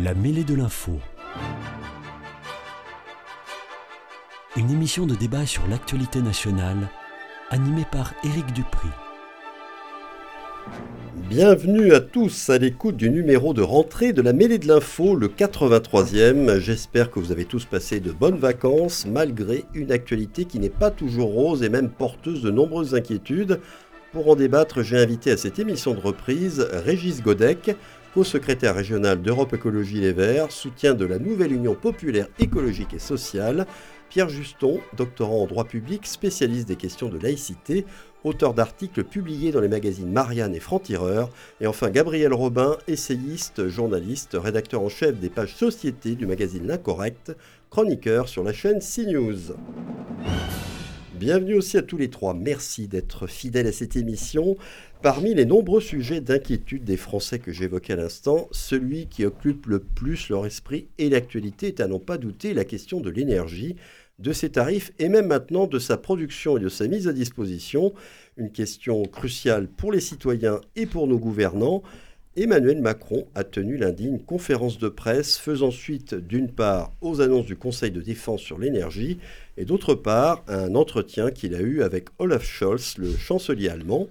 La mêlée de l'info. Une émission de débat sur l'actualité nationale, animée par Éric Dupri. Bienvenue à tous à l'écoute du numéro de rentrée de la mêlée de l'info, le 83e. J'espère que vous avez tous passé de bonnes vacances, malgré une actualité qui n'est pas toujours rose et même porteuse de nombreuses inquiétudes. Pour en débattre, j'ai invité à cette émission de reprise Régis Godec, co-secrétaire régional d'Europe Écologie Les Verts, soutien de la nouvelle Union populaire écologique et sociale, Pierre Juston, doctorant en droit public, spécialiste des questions de laïcité, auteur d'articles publiés dans les magazines Marianne et Franc-Tireur, et enfin Gabriel Robin, essayiste, journaliste, rédacteur en chef des pages Société du magazine L'Incorrect, chroniqueur sur la chaîne CNews. Bienvenue aussi à tous les trois. Merci d'être fidèles à cette émission. Parmi les nombreux sujets d'inquiétude des Français que j'évoquais à l'instant, celui qui occupe le plus leur esprit et l'actualité est à n'en pas douter la question de l'énergie, de ses tarifs et même maintenant de sa production et de sa mise à disposition. Une question cruciale pour les citoyens et pour nos gouvernants. Emmanuel Macron a tenu lundi une conférence de presse faisant suite d'une part aux annonces du Conseil de défense sur l'énergie et d'autre part à un entretien qu'il a eu avec Olaf Scholz, le chancelier allemand.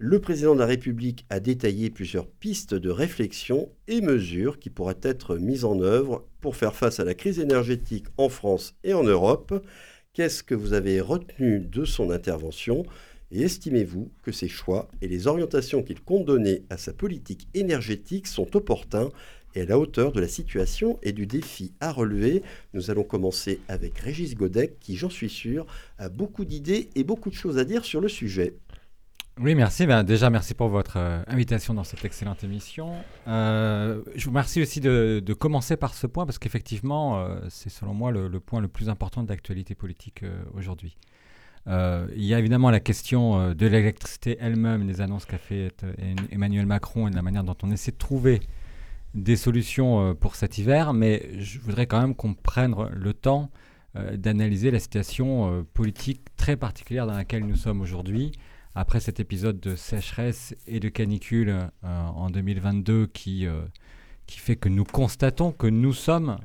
Le président de la République a détaillé plusieurs pistes de réflexion et mesures qui pourraient être mises en œuvre pour faire face à la crise énergétique en France et en Europe. Qu'est-ce que vous avez retenu de son intervention? Et estimez-vous que ces choix et les orientations qu'il compte donner à sa politique énergétique sont opportuns et à la hauteur de la situation et du défi à relever? Nous allons commencer avec Régis Godec qui, j'en suis sûr, a beaucoup d'idées et beaucoup de choses à dire sur le sujet. Oui, merci. Ben, déjà, merci pour votre euh, invitation dans cette excellente émission. Euh, je vous remercie aussi de, commencer par ce point parce qu'effectivement, euh, c'est selon moi le, point le plus important de l'actualité politique aujourd'hui. Euh, il y a évidemment la question euh, de l'électricité elle-même, des annonces qu'a fait euh, Emmanuel Macron et de la manière dont on essaie de trouver des solutions pour cet hiver, mais je voudrais quand même qu'on prenne le temps d'analyser la situation politique très particulière dans laquelle nous sommes aujourd'hui, après cet épisode de sécheresse et de canicule en 2022 qui, qui fait que nous constatons que nous sommes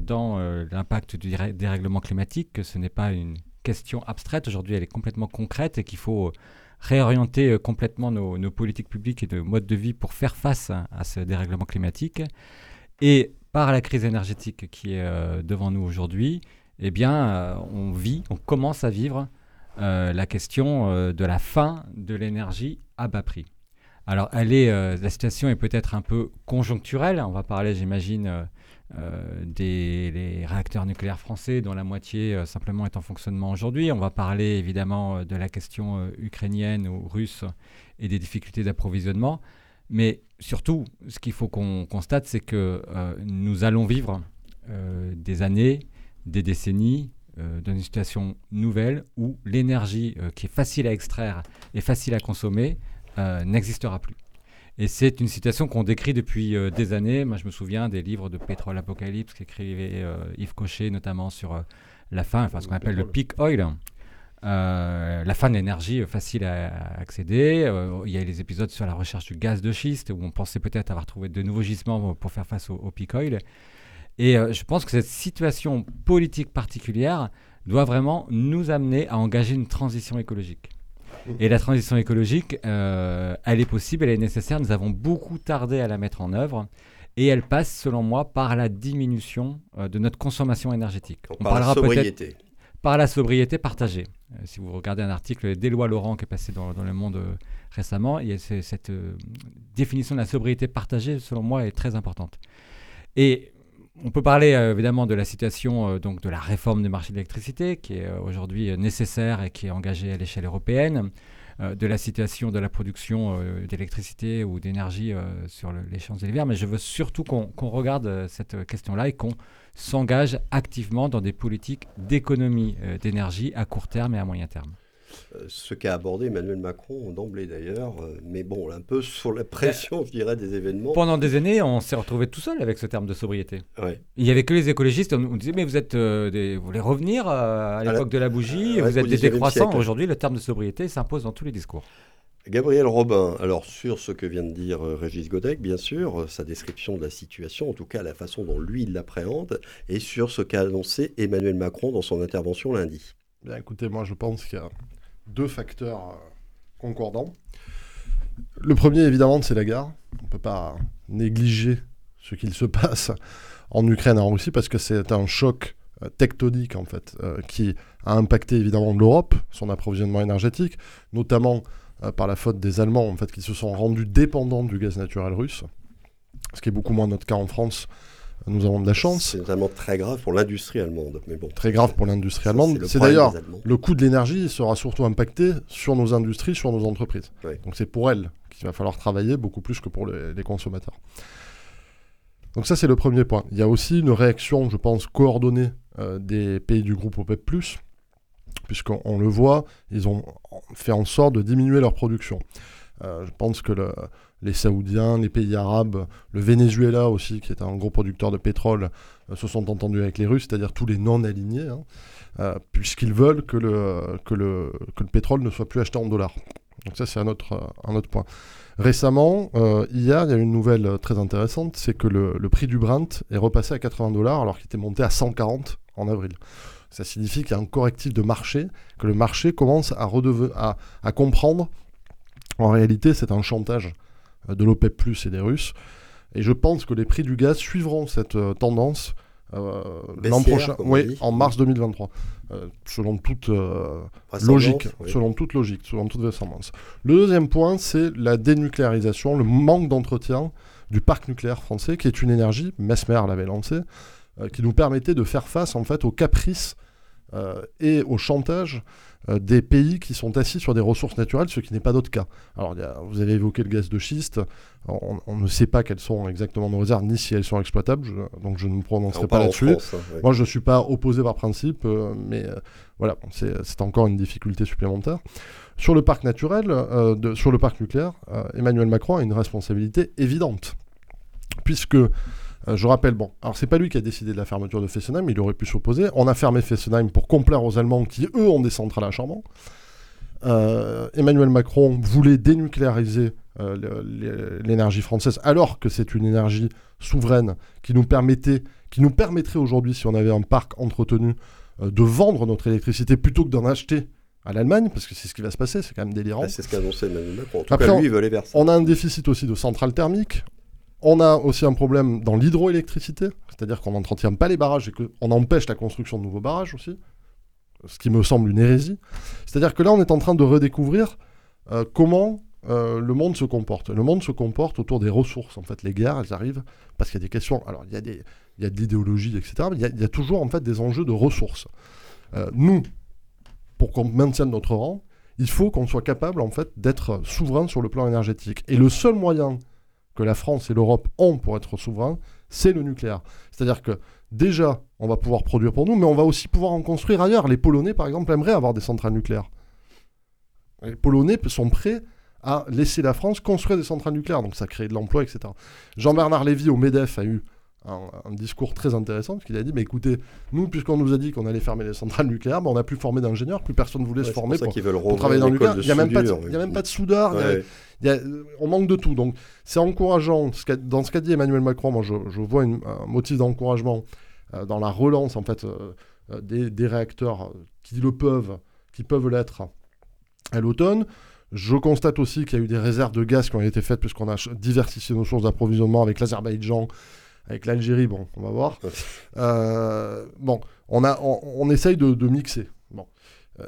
dans l'impact du dérèglement climatique, que ce n'est pas une question abstraite. Aujourd'hui, elle est complètement concrète et qu'il faut réorienter euh, complètement nos, politiques publiques et nos modes de vie pour faire face à, ce dérèglement climatique. Et par la crise énergétique qui est euh, devant nous aujourd'hui, eh bien, euh, on vit, on commence à vivre la question de la fin de l'énergie à bas prix. Alors, elle est, la situation est peut-être un peu conjoncturelle. On va parler, j'imagine, euh, des réacteurs nucléaires français, dont la moitié euh, simplement est en fonctionnement aujourd'hui. On va parler évidemment euh, de la question ukrainienne ou russe et des difficultés d'approvisionnement. Mais surtout, ce qu'il faut qu'on constate, c'est que nous allons vivre des années, des décennies dans une situation nouvelle où l'énergie qui est facile à extraire et facile à consommer n'existera plus. Et c'est une situation qu'on décrit depuis euh, des années. Moi, je me souviens des livres de Pétrole Apocalypse qu'écrivait euh, Yves Cochet, notamment sur euh, la fin, enfin ce qu'on appelle le peak oil. la fin de l'énergie facile à, accéder. il y a les épisodes sur la recherche du gaz de schiste où on pensait peut-être avoir trouvé de nouveaux gisements pour faire face au, au peak oil. Et je pense que cette situation politique particulière doit vraiment nous amener à engager une transition écologique. Et la transition écologique, euh, elle est possible, elle est nécessaire. Nous avons beaucoup tardé à la mettre en œuvre. Et elle passe, selon moi, par la diminution euh, de notre consommation énergétique. On, par parlera peut-être par la sobriété partagée. Euh, si vous regardez un article d'Éloi Laurent qui est passé dans, Le Monde récemment, il y a cette définition de la sobriété partagée, selon moi, est très importante. Et on peut parler euh, évidemment de la situation euh, donc de la réforme du marché de l'électricité qui est euh, aujourd'hui nécessaire et qui est engagée à l'échelle européenne, de la situation de la production d'électricité ou d'énergie sur les Champs-Élysées. Mais je veux surtout qu'on regarde cette question-là et qu'on s'engage activement dans des politiques d'économie d'énergie à court terme et à moyen terme. Euh, ce qu'a abordé Emmanuel Macron d'emblée d'ailleurs, euh, mais bon, un peu sur la pression, je dirais, des événements. Pendant des années, on s'est retrouvé tout seul avec ce terme de sobriété. Il n'y avait que les écologistes, on nous disait, mais vous êtes, euh, des... vous voulez revenir à l'époque de la bougie, vous êtes des décroissants. Aujourd'hui, le terme de sobriété s'impose dans tous les discours. Gabriel Robin, alors sur ce que vient de dire Régis Godec, bien sûr, sa description de la situation, en tout cas la façon dont lui il l'appréhende, et sur ce qu'a annoncé Emmanuel Macron dans son intervention lundi. Bien, écoutez, moi je pense qu'il y a deux facteurs euh, concordants. Le premier, évidemment, c'est la guerre. On ne peut pas négliger ce qu'il se passe en Ukraine et en Russie parce que c'est un choc tectonique en fait qui a impacté évidemment l'Europe, son approvisionnement énergétique, notamment euh, par la faute des Allemands, en fait, qui se sont rendus dépendants du gaz naturel russe, ce qui est beaucoup moins notre cas en France. Nous avons de la chance. C'est notamment très grave pour l'industrie allemande. Mais bon, très grave pour l'industrie allemande. C'est d'ailleurs le coût de l'énergie sera surtout impacté sur nos industries, sur nos entreprises. Donc c'est pour elles qu'il va falloir travailler beaucoup plus que pour les, consommateurs. Donc ça c'est le premier point. Il y a aussi une réaction, je pense, coordonnée euh, des pays du groupe OPEP+, puisqu'on le voit, ils ont fait en sorte de diminuer leur production. Euh, je pense que les Saoudiens, les pays arabes, le Venezuela aussi, qui est un gros producteur de pétrole, euh, se sont entendus avec les Russes, c'est-à-dire tous les non-alignés, hein, euh, puisqu'ils veulent que le, que, le, que le pétrole ne soit plus acheté en dollars. Donc ça, c'est un autre, un autre point. Récemment, hier, il y a une nouvelle très intéressante, c'est que le, le, prix du Brent est repassé à 80 dollars alors qu'il était monté à 140 en avril. Ça signifie qu'il y a un correctif de marché, que le marché commence à, à, à comprendre. En réalité, c'est un chantage euh, de l'OPEP et des Russes. Et je pense que les prix du gaz suivront cette euh, tendance euh, l'an prochain, oui, en mars 2023, selon toute logique, selon toute logique, selon toute vraisemblance. Le deuxième point, c'est la dénucléarisation, le manque d'entretien du parc nucléaire français, qui est une énergie, Mesmer l'avait lancé, qui nous permettait de faire face en fait aux caprices euh, et au chantage euh, des pays qui sont assis sur des ressources naturelles, ce qui n'est pas notre cas. Alors, vous avez évoqué le gaz de schiste. On, ne sait pas quelles sont exactement nos réserves, ni si elles sont exploitables, donc je ne me prononcerai pas là-dessus. Hein, Moi, je ne suis pas opposé par principe, euh, mais voilà, c'est encore une difficulté supplémentaire. Sur le parc naturel, de, sur le parc nucléaire, Emmanuel Macron a une responsabilité évidente, puisque euh, je rappelle, bon, alors c'est pas lui qui a décidé de la fermeture de Fessenheim, il aurait pu s'opposer. On a fermé Fessenheim pour complaire aux Allemands qui, eux, ont des centrales à charbon. Euh, Emmanuel Macron voulait dénucléariser euh, l'énergie française alors que c'est une énergie souveraine qui nous permettait, qui nous permettrait aujourd'hui, si on avait un parc entretenu, de vendre notre électricité plutôt que d'en acheter à l'Allemagne, parce que c'est ce qui va se passer, c'est quand même délirant. c'est ce qu'a annoncé Emmanuel Macron. En tout Après, cas, lui, il veut aller vers ça. On a un déficit aussi de centrales thermiques. On a aussi un problème dans l'hydroélectricité, c'est-à-dire qu'on n'entretient pas les barrages et qu'on empêche la construction de nouveaux barrages aussi, ce qui me semble une hérésie. C'est-à-dire que là, on est en train de redécouvrir euh, comment euh, le monde se comporte. Le monde se comporte autour des ressources. En fait, les guerres, elles arrivent parce qu'il y a des questions. Alors, il y a, des, il y a de l'idéologie, etc. Mais il y, a, toujours en fait des enjeux de ressources. Euh, nous, pour qu'on maintienne notre rang, il faut qu'on soit capable en fait d'être souverain sur le plan énergétique. Et le seul moyen que la France et l'Europe ont pour être souverains, c'est le nucléaire. C'est-à-dire que déjà, on va pouvoir produire pour nous, mais on va aussi pouvoir en construire ailleurs. Les Polonais, par exemple, aimeraient avoir des centrales nucléaires. Les Polonais sont prêts à laisser la France construire des centrales nucléaires, donc ça crée de l'emploi, etc. Jean-Bernard Lévy au MEDEF a eu un, discours très intéressant, parce qu'il a dit, mais écoutez, nous, puisqu'on nous a dit qu'on allait fermer les centrales nucléaires, ben, on n'a plus formé d'ingénieurs, plus personne ne voulait se former pour, travailler dans le nucléaire. Il n'y a, même pas de, a même pas de soudard, on manque de tout. Donc c'est encourageant, dans ce qu'a dit Emmanuel Macron, moi je, vois un motif d'encouragement euh, dans la relance en fait euh, euh, des, réacteurs qui le peuvent, qui peuvent l'être à l'automne. Je constate aussi qu'il y a eu des réserves de gaz qui ont été faites puisqu'on a diversifié nos sources d'approvisionnement avec l'Azerbaïdjan, avec l'Algérie, bon, on va voir. Euh, bon, on, a, on, essaye de, mixer. Bon. Euh,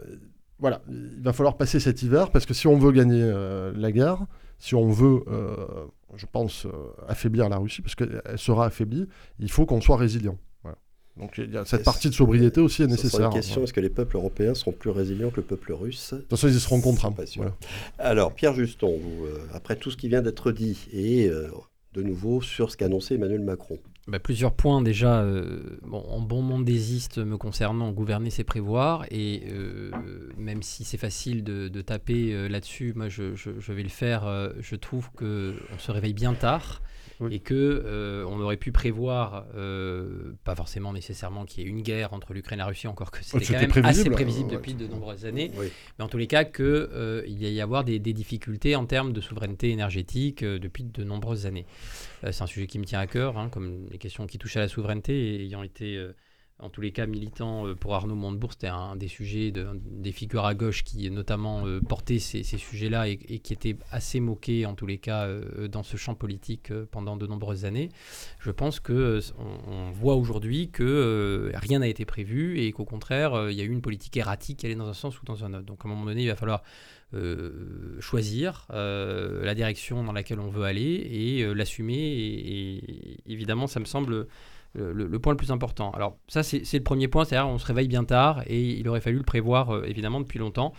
voilà, il va falloir passer cet hiver parce que si on veut gagner euh, la guerre, si on veut, je pense, affaiblir la Russie, parce qu'elle sera affaiblie, il faut qu'on soit résilient. Donc il y a cette partie de sobriété aussi est nécessaire. La question est-ce que les peuples européens seront plus résilients que le peuple russe? De toute façon, ils seront contraints. Alors, Pierre Juston, après tout ce qui vient d'être dit, et de nouveau sur ce qu'a annoncé Emmanuel Macron bah, Plusieurs points déjà. Euh, bon, en bon mondésiste me concernant, gouverner c'est prévoir. Et euh, même si c'est facile de, taper euh, là-dessus, moi je, vais le faire. je trouve qu'on se réveille bien tard. Et que on aurait pu prévoir, pas forcément nécessairement qu'il y ait une guerre entre l'Ukraine et la Russie, encore que c'était quand même assez prévisible. depuis de nombreuses années, mais en tous les cas qu'il y y avoir des, des, difficultés en termes de souveraineté énergétique depuis de nombreuses années. C'est un sujet qui me tient à cœur, hein, comme les questions qui touchent à la souveraineté, ayant été en tous les cas militant euh, pour Arnaud Montebourg, c'était un des sujets, de, des figures à gauche qui notamment euh, portaient ces, sujets-là et, qui étaient assez moqués en tous les cas euh, dans ce champ politique pendant de nombreuses années. Je pense que on, voit aujourd'hui que rien n'a été prévu et qu'au contraire il y a eu une politique erratique qui allait dans un sens ou dans un autre. Donc à un moment donné il va falloir choisir la direction dans laquelle on veut aller et l'assumer et, évidemment ça me semble le, point le plus important. Alors ça, c'est le premier point, c'est-à-dire on se réveille bien tard et il aurait fallu le prévoir euh, évidemment depuis longtemps.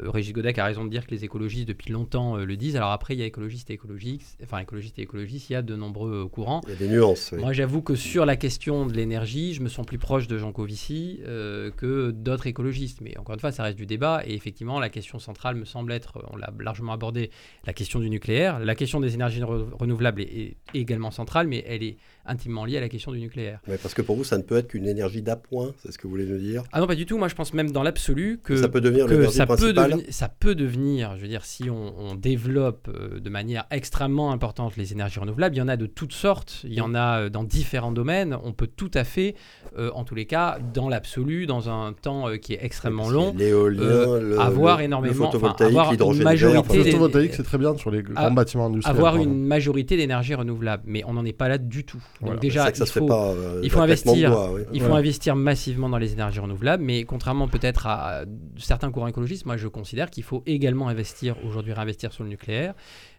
Euh, Régis Godec a raison de dire que les écologistes depuis longtemps euh, le disent. Alors après, il y a écologistes et écologistes, enfin écologistes et écologistes, il y a de nombreux courants. Il y a des nuances. Moi, j'avoue que sur la question de l'énergie, je me sens plus proche de Jean Covici que d'autres écologistes. Mais encore une fois, ça reste du débat et effectivement, la question centrale me semble être, on l'a largement abordé, la question du nucléaire. La question des énergies renouvelables est également centrale, mais elle est intimement lié à la question du nucléaire. parce que pour vous, ça ne peut être qu'une énergie d'appoint, c'est ce que vous voulez nous dire? Ah non, pas du tout. Moi, je pense même dans l'absolu que ça peut devenir ça peut, ça peut devenir, je veux dire, si on, développe euh, de manière extrêmement importante les énergies renouvelables, il y en a de toutes sortes, il y en a euh, dans différents domaines. On peut tout à fait, euh, en tous les cas, dans l'absolu, dans un temps qui est extrêmement long, avoir énormément, avoir une majorité. Le photovoltaïque, c'est très bien sur les grands bâtiments industriels. Avoir une majorité d'énergie renouvelable, mais on n'en est pas là du tout. Donc déjà, il faut, euh, il faut investir, il faut investir massivement dans les énergies renouvelables, mais contrairement peut-être à certains courants écologistes, moi je considère qu'il faut également investir aujourd'hui, réinvestir sur le nucléaire.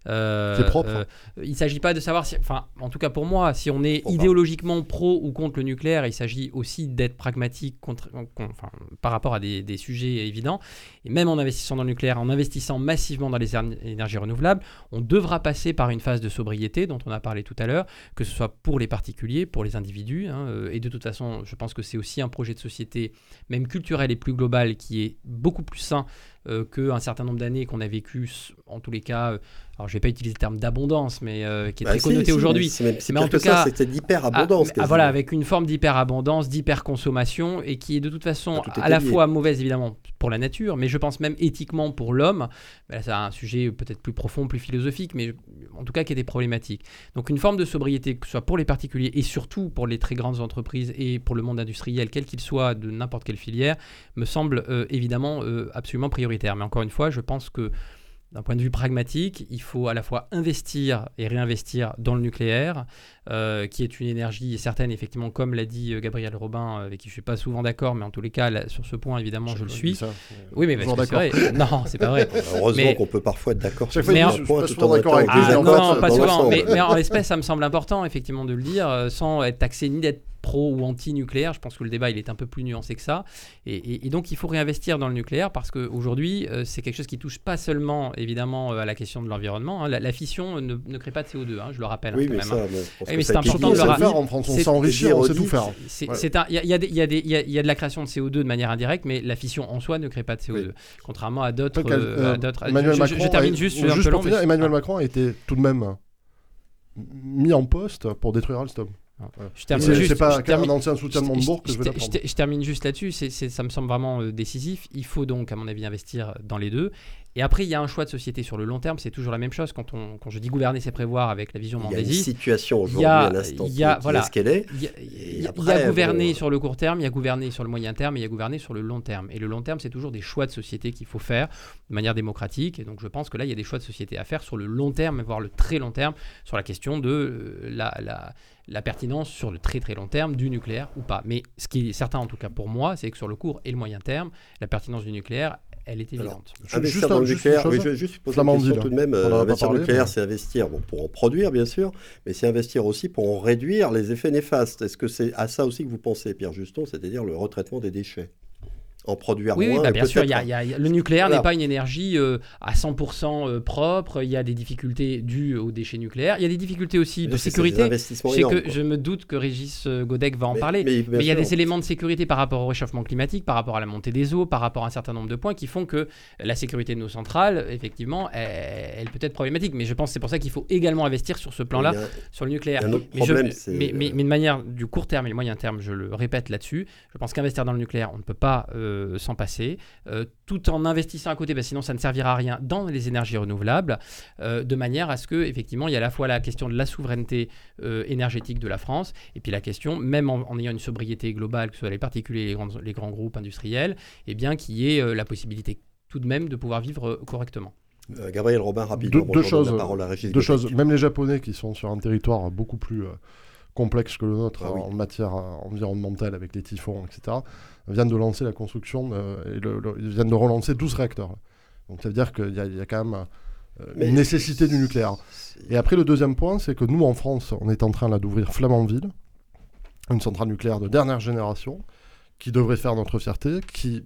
Euh, c'est propre. Euh, il ne s'agit pas de savoir si, enfin, en tout cas pour moi, si on est idéologiquement pro ou contre le nucléaire, il s'agit aussi d'être pragmatique contre, enfin, par rapport à des, des, sujets évidents. Et même en investissant dans le nucléaire, en investissant massivement dans les énergies renouvelables, on devra passer par une phase de sobriété dont on a parlé tout à l'heure, que ce soit pour les particuliers, pour les individus. Hein, euh, et de toute façon, je pense que c'est aussi un projet de société, même culturel et plus global, qui est beaucoup plus sain euh, qu'un certain nombre d'années qu'on a vécu, en tous les cas, alors je vais pas utiliser le terme d'abondance, mais euh, qui est bah, très connoté aujourd'hui. Mais, en tout cas, c'était d'hyperabondance. Ah, voilà, avec une forme d'hyperabondance, d'hyperconsommation, et qui est de toute façon à la fois mauvaise évidemment pour la nature, mais je pense même éthiquement pour l'homme. Bah, c'est un sujet peut-être plus profond, plus philosophique, mais en tout cas qui était problématique. Donc une forme de sobriété, que ce soit pour les particuliers et surtout pour les très grandes entreprises et pour le monde industriel, quel qu'il soit, de n'importe quelle filière, me semble euh, évidemment euh, absolument prioritaire. Mais encore une fois, je pense que d'un point de vue pragmatique, il faut à la fois investir et réinvestir dans le nucléaire, euh, qui est une énergie certaine, effectivement, comme l'a dit euh, Gabriel Robin, euh, avec qui je ne suis pas souvent d'accord, mais en tous les cas, sur ce point, évidemment, je, le suis. oui, mais c'est vrai. Non, c'est pas vrai. Heureusement qu'on peut parfois être d'accord sur ce point tout en étant ah, Non, pas souvent. Mais, mais en l'espèce, ça me semble important, effectivement, de le dire, sans être taxé ni d'être pro ou anti-nucléaire. Je pense que le débat il est un peu plus nuancé que ça. Et, donc il faut réinvestir dans le nucléaire parce qu'aujourd'hui euh, c'est quelque chose qui touche pas seulement évidemment euh, à la question de l'environnement. Hein. La, fission ne, crée pas de CO2, hein, je le rappelle. Oui, hein, mais mais c'est important de le rappeler. On s'enrichit, on sait tout faire. Il y, a, de la création de CO2 de manière indirecte, mais la fission en soi ne crée pas de CO2. Contrairement à d'autres. Je, termine juste. Emmanuel Macron a été tout de même mis en poste pour détruire Alstom. Je termine juste. pas un ancien soutien de Montebourg que je, je, je, je, termine juste là-dessus. Ça me semble vraiment euh, décisif. Il faut donc, à mon avis, investir dans les deux. Et après, il y a un choix de société sur le long terme. C'est toujours la même chose quand, on, quand je dis gouverner, c'est prévoir avec la vision Mandesi. Il y a une situation aujourd'hui à l'instant qui, voilà, est ce qu'elle est. Il y a, gouverner sur le court terme, il y a gouverner sur le moyen terme, et il y a gouverner sur le long terme. Et le long terme, c'est toujours des choix de société qu'il faut faire de manière démocratique. Et donc, je pense que là, il y a des choix de société à faire sur le long terme, voire le très long terme, sur la question de euh, la, la la pertinence sur le très très long terme du nucléaire ou pas. Mais ce qui est certain en tout cas pour moi, c'est que sur le court et le moyen terme, la pertinence du nucléaire, elle est évidente. investir dans le nucléaire, juste, juste poser une question tout de même. Euh, investir dans le nucléaire, c'est investir bon, pour en produire, bien sûr, mais c'est investir aussi pour en réduire les effets néfastes. Est-ce que c'est à ça aussi que vous pensez, Pierre Juston, c'est-à-dire le retraitement des déchets? En produire oui, moins. Oui, bah, bien sûr, le nucléaire n'est pas une énergie euh, à 100% euh, propre. Il y a des difficultés dues aux déchets nucléaires. Il y a des difficultés aussi de sécurité. Je, me doute que Régis euh, Godec va en parler. Mais, il y a des éléments de sécurité par rapport au réchauffement climatique, par rapport à la montée des eaux, par rapport à un certain nombre de points qui font que la sécurité de nos centrales, effectivement, elle, peut être problématique. Mais je pense que c'est pour ça qu'il faut également investir sur ce plan-là, sur le nucléaire. Mais, mais, de manière du court terme et le moyen terme, je le répète là-dessus, je pense qu'investir dans le nucléaire, on ne peut pas euh, s'en passer, euh, tout en investissant à côté, parce sinon ça ne servira à rien dans les énergies renouvelables, euh, de manière à ce que effectivement il y a à la fois la question de la souveraineté énergétique de la France, et puis la question, même en, ayant une sobriété globale, que ce soit les particuliers, les, les grands groupes industriels, et eh bien qu'il y ait la possibilité tout de même de pouvoir vivre correctement. Gabriel Robin, rapidement. Deux, choses, deux choses. Même les Japonais qui sont sur un territoire beaucoup plus complexe que le nôtre ah en matière environnementale avec les typhons, etc., viennent de lancer la construction, et ils viennent de relancer 12 réacteurs. Donc ça veut dire qu'il y, a quand même euh, une nécessité du nucléaire. Et après, le deuxième point, c'est que nous, en France, on est en train d'ouvrir Flamanville, une centrale nucléaire de dernière génération, qui devrait faire notre fierté, qui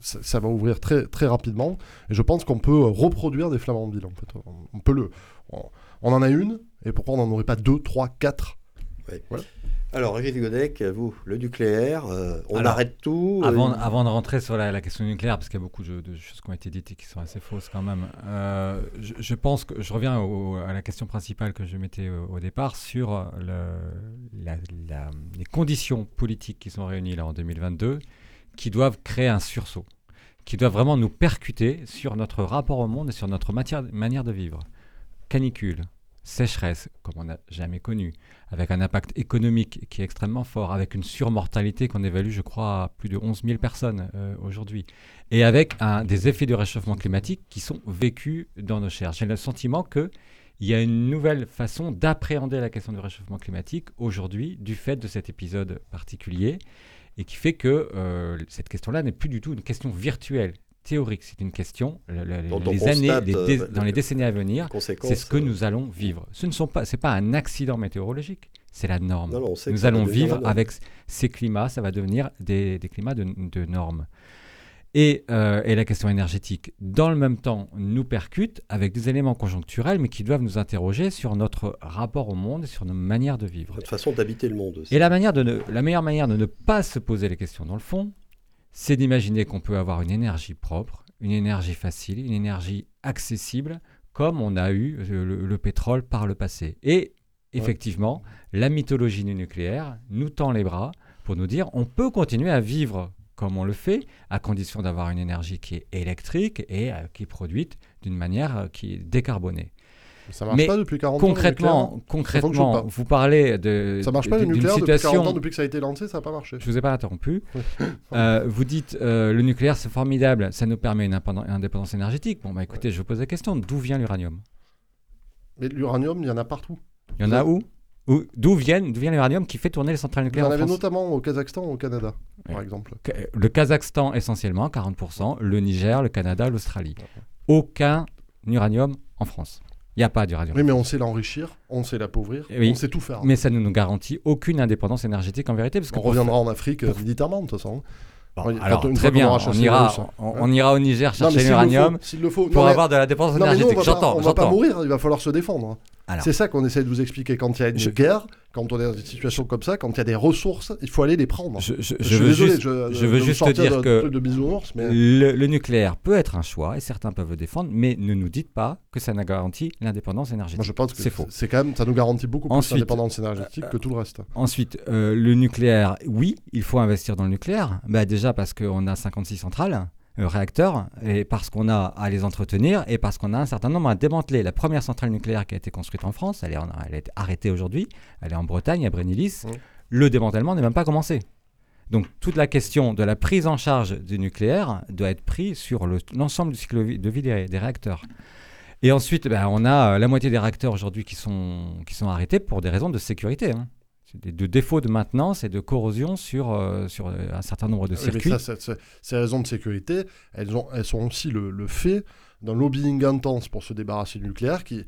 ça, va ouvrir très, très rapidement. Et je pense qu'on peut reproduire des Flamanville. En fait. on, peut le, on, on en a une, et pourquoi on n'en aurait pas deux, trois, quatre? Alors, Régis Godec, vous, le nucléaire, euh, on arrête tout euh, avant, avant de rentrer sur la, question nucléaire, parce qu'il y a beaucoup de, choses qui ont été dites et qui sont assez fausses quand même, euh, je, pense que je reviens à la question principale que je mettais au, départ sur les conditions politiques qui sont réunies là en 2022, qui doivent créer un sursaut, qui doivent vraiment nous percuter sur notre rapport au monde et sur notre matière, manière de vivre. Canicule, sécheresse comme on n'a jamais connu, avec un impact économique qui est extrêmement fort, avec une surmortalité qu'on évalue, je crois, à plus de 11 000 personnes euh, aujourd'hui, et avec des effets de réchauffement climatique qui sont vécus dans nos chairs. J'ai le sentiment qu'il y a une nouvelle façon d'appréhender la question du réchauffement climatique aujourd'hui du fait de cet épisode particulier et qui fait que euh, cette question-là n'est plus du tout une question virtuelle théorique, c'est une question. les années, euh, dans les décennies à venir, c'est ce que nous allons vivre. Ce ne sont pas, c'est pas un accident météorologique, c'est la norme. nous allons vivre avec ces climats, ça va devenir des, climats de, normes. Et, euh, et, la question énergétique, dans le même temps, nous percute avec des éléments conjoncturels, mais qui doivent nous interroger sur notre rapport au monde et sur nos manières de vivre. Notre façon d'habiter le monde aussi. Et la, manière de la meilleure manière de ne pas se poser les questions, dans le fond, c'est d'imaginer qu'on peut avoir une énergie propre, une énergie facile, une énergie accessible, comme on a eu le, pétrole par le passé. Et effectivement, la mythologie du nucléaire nous tend les bras pour nous dire on peut continuer à vivre comme on le fait, à condition d'avoir une énergie qui est électrique et euh, qui est produite d'une manière euh, qui est décarbonée. Ça marche Mais pas depuis 40 concrètement, ans. Concrètement, vous parlez de. Ça marche pas le nucléaire depuis 40 ans, depuis que ça a été lancé, ça n'a pas marché. Je vous ai pas interrompu. euh, vous dites euh, le nucléaire c'est formidable, ça nous permet une indépendance énergétique. Bon bah écoutez, je vous pose la question, d'où vient l'uranium? Mais l'uranium, il y en a partout. Il y en a où? D'où vient, vient l'uranium qui fait tourner les centrales nucléaires Il y en avait notamment au Kazakhstan, au Canada, par exemple. Le Kazakhstan essentiellement, 40%, le Niger, le Canada, l'Australie. Aucun uranium en France. Il n'y a pas d'uranium. Oui, mais on sait l'enrichir, on sait l'appauvrir, on sait tout faire. Mais ça ne nous garantit aucune indépendance énergétique en vérité. Parce on reviendra en Afrique pour... militairement, de toute façon. alors, très bien, on ira, on, ira au Niger chercher l'uranium pour avoir de la dépendance énergétique. J'entends. On ne va pas mourir, il va falloir se défendre. C'est ça qu'on essaie de vous expliquer. Quand il y a une guerre, quand on est dans une situation comme ça, quand il y a des ressources, il faut aller les prendre. Je, veux juste, je, veux juste dire que le, nucléaire peut être un choix et certains peuvent le défendre, mais ne nous dites pas que ça n'a garanti l'indépendance énergétique. Moi, je pense que c'est faux. C'est quand même, ça nous garantit beaucoup plus l'indépendance énergétique que tout le reste. Ensuite, euh, le nucléaire, oui, il faut investir dans le nucléaire. Bah, déjà parce qu'on a 56 centrales. Euh, réacteurs, et parce qu'on a à les entretenir, et parce qu'on a un certain nombre à démanteler. La première centrale nucléaire qui a été construite en France, elle est, elle est arrêtée aujourd'hui, elle est en Bretagne, à Brénilis. Le démantèlement n'est même pas commencé. Donc toute la question de la prise en charge du nucléaire doit être prise sur l'ensemble du cycle de vie des, réacteurs. Et ensuite, ben, on a euh, la moitié des réacteurs aujourd'hui qui sont, qui sont arrêtés pour des raisons de sécurité. Hein de défauts de maintenance et de corrosion sur, euh, sur un certain nombre de circuits. ces raisons de sécurité, elles, ont, elles sont aussi le, fait d'un lobbying intense pour se débarrasser du nucléaire qui,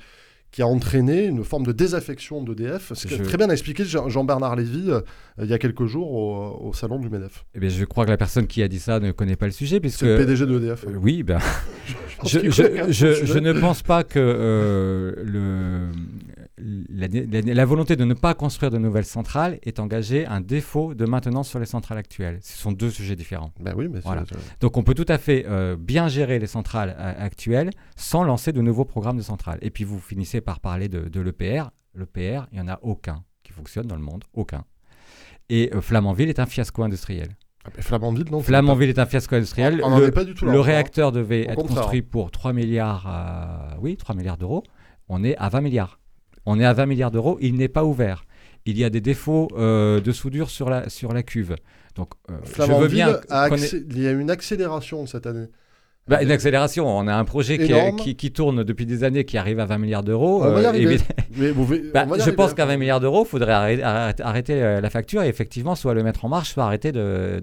qui a entraîné une forme de désaffection d'EDF, ce qui très bien expliqué Jean-Bernard Lévy euh, il y a quelques jours au, salon du MEDEF. Eh bien, je crois que la personne qui a dit ça ne connaît pas le sujet. Puisque... C'est le PDG d'EDF. Euh, oui, ben... je, je, ne pense pas que euh, le, la, volonté de ne pas construire de nouvelles centrales est engagée un défaut de maintenance sur les centrales actuelles. Ce sont deux sujets différents. Ben oui, mais voilà. Donc on peut tout à fait bien gérer les centrales actuelles sans lancer de nouveaux programmes de centrales. Et puis vous finissez par parler de, de l'EPR. L'EPR, il n'y en a aucun qui fonctionne dans le monde, aucun. Et euh, Flamanville est un fiasco industriel. Ah, Flamanville, non Flamanville est un fiasco industriel. On, le, pas du tout le réacteur devait être construit pour 3 milliards, euh, oui, 3 milliards d'euros. On est à 20 milliards. On est à 20 milliards d'euros. Il n'est pas ouvert. Il y a des défauts euh, de soudure sur la, sur la cuve. Donc, je veux bien. Il y a une accélération cette année. Bah, une accélération. On a un projet qui, qui, tourne depuis des années, qui arrive à 20 milliards d'euros. je pense qu'à 20 milliards d'euros, il faudrait arrêter, euh, la facture et effectivement, soit le mettre en marche, soit arrêter de,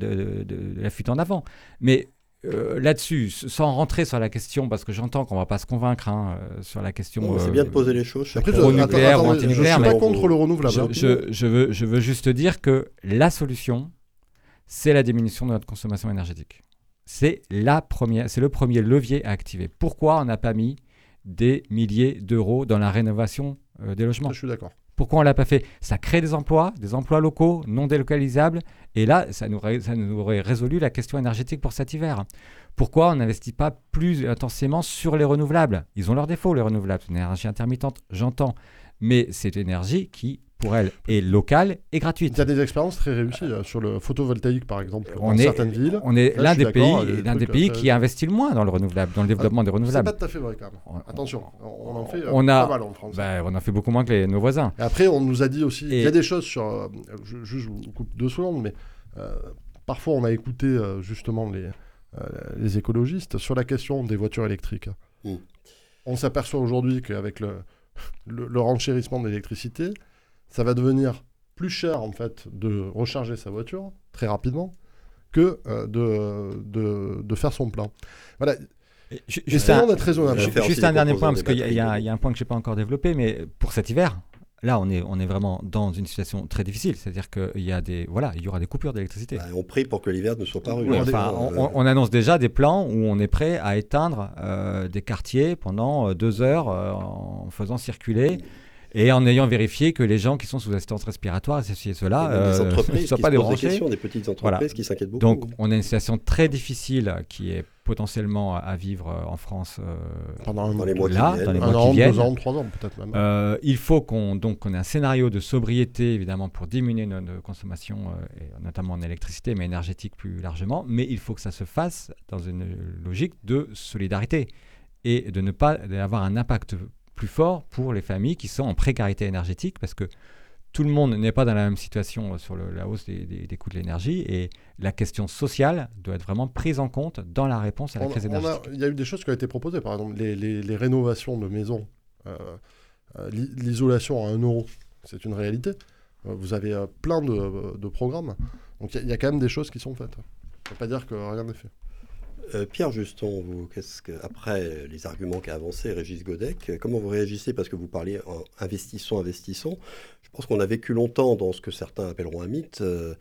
la fuite en avant. Mais euh, là-dessus, sans rentrer sur la question, parce que j'entends qu'on ne va pas se convaincre hein, euh, sur la question. c'est bien de poser les choses. Après, nucléaire ou. Je ne suis pas contre le renouvelable. Je, je, veux, je veux juste dire que la solution, c'est la diminution de notre consommation énergétique c'est la première, c'est le premier levier à activer. Pourquoi on n'a pas mis des milliers d'euros dans la rénovation euh, des logements? Je suis d'accord. Pourquoi on l'a pas fait? Ça crée des emplois, des emplois locaux non délocalisables, et là, ça nous, ça nous aurait résolu la question énergétique pour cet hiver. Pourquoi on n'investit pas plus intensément sur les renouvelables? Ils ont leurs défauts, les renouvelables. C'est une énergie intermittente, j'entends, mais c'est une énergie qui pour elle est locale et gratuite. Il y a des expériences très réussies euh, sur le photovoltaïque, par exemple, on dans certaines villes. On est l'un des pays, l'un des pays qui investit le moins dans le renouvelable, dans le développement des renouvelables. C'est pas tout à fait vrai, quand même. Attention, on en fait euh, on a, pas mal en France. Ben, on en fait beaucoup moins que les, nos voisins. Et après, on nous a dit aussi, il y a des choses sur, euh, je, je, vous coupe deux secondes, mais parfois on a écouté justement les, les écologistes sur la question des voitures électriques. Mm. On s'aperçoit aujourd'hui qu'avec le, le, le renchérissement de l'électricité, ça va devenir plus cher en fait de recharger sa voiture très rapidement que euh, de, de, de, faire son plein. Voilà. Juste un, raisonnable. Juste un dernier point, parce qu'il y, y, a un point que je n'ai pas encore développé, mais pour cet hiver, là, on est, on est vraiment dans une situation très difficile. C'est-à-dire qu'il y a des, voilà, il y aura des coupures d'électricité. Bah, on prie pour que l'hiver ne soit pas rude. enfin, on, annonce déjà des plans où on est prêt à éteindre euh, des quartiers pendant euh, deux heures en faisant circuler et en ayant vérifié que les gens qui sont sous assistance respiratoire, ceci et cela, euh, ne soient pas débranchés. Des, des petites entreprises qui s'inquiètent beaucoup. Donc, on a une situation très difficile qui est potentiellement à vivre euh, en France euh, pendant dans les mois là, qui viennent. Dans les mois an, qui viennent. Deux ans, trois ans peut-être même. Euh, il faut qu'on donc on ait un scénario de sobriété évidemment pour diminuer notre consommation, et notamment en électricité, mais énergétique plus largement. Mais il faut que ça se fasse dans une logique de solidarité et de ne pas avoir un impact plus fort pour les familles qui sont en précarité énergétique parce que tout le monde n'est pas dans la même situation sur la hausse des, coûts de l'énergie et la question sociale doit être vraiment prise en compte dans la réponse à la crise énergétique. Il y a eu des choses qui ont été proposées, par exemple les, rénovations de maisons, euh, euh, l'isolation à 1 euro, c'est une réalité. Euh, vous avez plein de, programmes, donc il y, a quand même des choses qui sont faites. Ça ne veut pas dire que rien n'est fait. Euh, Pierre Juston, vous, qu'est-ce que, après les arguments qu'a avancé Régis Godec, comment vous réagissez Parce que vous parliez en investissons, investissons. Je pense qu'on a vécu longtemps dans ce que certains appelleront un mythe, euh,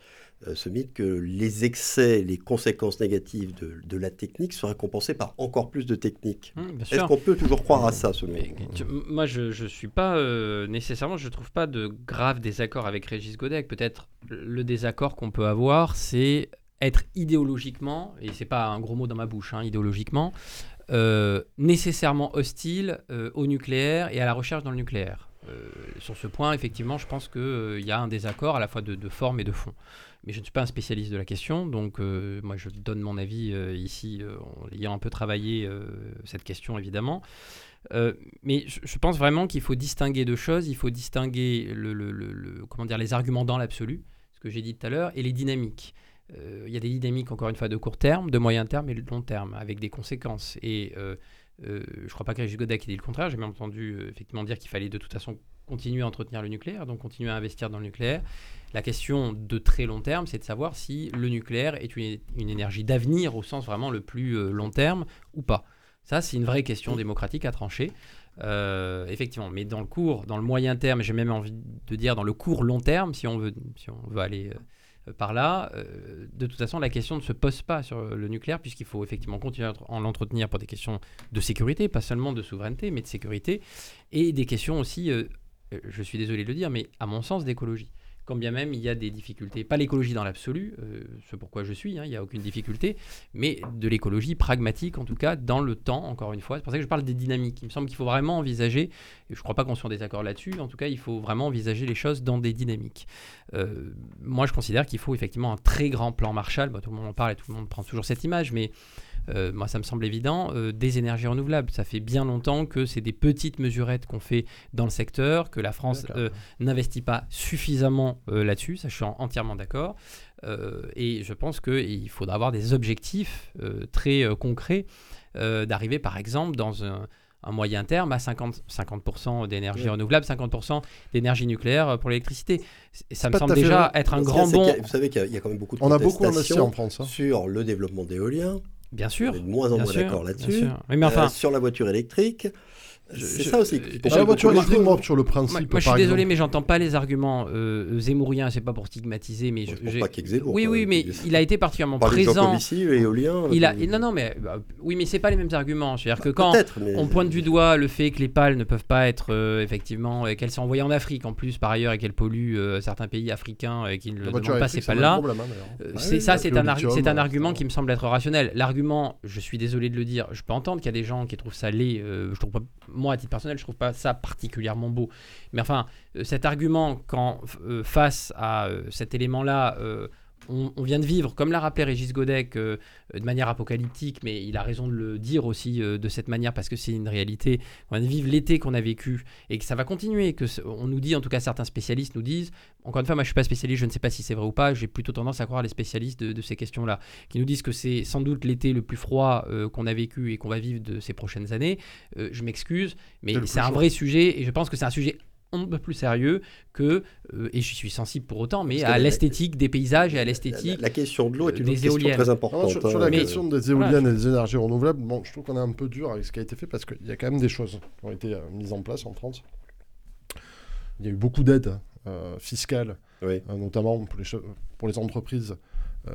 euh, ce mythe que les excès, les conséquences négatives de, la technique seraient compensées par encore plus de technique. Mmh, Est-ce qu'on peut toujours croire à ça, selon Moi, je ne suis pas nécessairement, je ne trouve pas de grave désaccord avec Régis Godec. Peut-être le désaccord qu'on peut avoir, c'est être idéologiquement, et c'est pas un gros mot dans ma bouche, hein, idéologiquement, euh, nécessairement hostile euh, au nucléaire et à la recherche dans le nucléaire. Euh, sur ce point, effectivement, je pense qu'il y a un désaccord à la fois de, forme et de fond. Mais je ne suis pas un spécialiste de la question, donc moi je donne mon avis ici en ayant un peu travaillé cette question évidemment. mais je, pense vraiment qu'il faut distinguer deux choses. Il faut distinguer le, comment dire, les arguments dans l'absolu, ce que j'ai dit tout à l'heure, et les dynamiques. Euh, il y a des dynamiques, encore une fois, de court terme, de moyen terme et de long terme, avec des conséquences. Et euh, euh, je ne crois pas que Régis Godec ait dit le contraire. J'ai même entendu effectivement dire qu'il fallait de toute façon continuer à entretenir le nucléaire, donc continuer à investir dans le nucléaire. La question de très long terme, c'est de savoir si le nucléaire est une, une énergie d'avenir au sens vraiment le plus long terme ou pas. Ça, c'est une vraie question démocratique à trancher. effectivement, mais dans le court, dans le moyen terme, j'ai même envie de dire dans le court long terme, si on veut, si on veut aller par là, de toute façon, la question ne se pose pas sur le nucléaire, puisqu'il faut effectivement continuer à en l'entretenir pour des questions de sécurité, pas seulement de souveraineté, mais de sécurité, et des questions aussi, je suis désolé de le dire, mais à mon sens, d'écologie quand bien même il y a des difficultés. Pas l'écologie dans l'absolu, euh, ce pourquoi je suis, hein, il n'y a aucune difficulté, mais de l'écologie pragmatique, en tout cas, dans le temps, encore une fois. C'est pour ça que je parle des dynamiques. Il me semble qu'il faut vraiment envisager, et je ne crois pas qu'on soit en désaccord là-dessus, en tout cas, il faut vraiment envisager les choses dans des dynamiques. Euh, moi, je considère qu'il faut effectivement un très grand plan Marshall. tout le monde en parle et tout le monde prend toujours cette image, mais euh, moi ça me semble évident, euh, des énergies renouvelables. Ça fait bien longtemps que c'est des petites mesurettes qu'on fait dans le secteur, que la France euh, n'investit pas suffisamment là-dessus, ça je suis entièrement d'accord. et je pense qu'il faudra avoir des objectifs très concrets d'arriver par exemple dans un moyen terme à 50%, 50 d'énergie renouvelable, 50% d'énergie nucléaire pour l'électricité. Ça me semble déjà être un grand bond. vous savez qu'il y, a quand même beaucoup de On a beaucoup investi en France. Hein. Sur le développement d'éolien. Bien sûr. On est de moins en moins d'accord là-dessus. mais enfin, euh, sur la voiture électrique, c'est ça aussi. la voiture électrique, moi, sur le principe. Moi, je suis désolé, mais j'entends pas les arguments euh, zémouriens. C'est pas pour stigmatiser, mais je, je pas Oui, oui, mais il a été particulièrement présent. éolien. Il a, non, non, mais bah, oui, mais c'est pas les mêmes arguments. C'est-à-dire que quand on pointe du doigt le fait que les pales ne peuvent pas être euh, effectivement, qu'elles sont envoyées en Afrique en plus par ailleurs et qu'elles polluent euh, certains pays africains et qui ne demandent pas ces pales-là. Hein, c'est ça, c'est un, c'est un argument qui me semble être rationnel. L'argument, je suis désolé de le dire, je peux entendre qu'il y a des gens qui trouvent ça laid. Je trouve pas moi, à titre personnel, je trouve pas ça particulièrement beau. Mais enfin, euh, cet argument, quand euh, face à euh, cet élément-là, on, vient de vivre, comme l'a rappelé Régis Godec, de manière apocalyptique, mais il a raison de le dire aussi de cette manière parce que c'est une réalité. On vient de vivre l'été qu'on a vécu et que ça va continuer. Que on nous dit, en tout cas certains spécialistes nous disent, encore une fois, moi je suis pas spécialiste, je ne sais pas si c'est vrai ou pas. J'ai plutôt tendance à croire les spécialistes de, ces questions-là, qui nous disent que c'est sans doute l'été le plus froid qu'on a vécu et qu'on va vivre de ces prochaines années. je m'excuse, mais c'est un vrai sujet et je pense que c'est un sujet un peu plus sérieux que, euh, et je suis sensible pour autant, mais à l'esthétique des paysages et à l'esthétique la, question de l'eau est une question très importante. sur, la question des éoliennes et des énergies renouvelables, bon, je trouve qu'on est un peu dur avec ce qui a été fait parce qu'il y a quand même des choses qui ont été euh, mises en place en France. Il y a eu beaucoup d'aides euh, fiscales, notamment pour les, pour les entreprises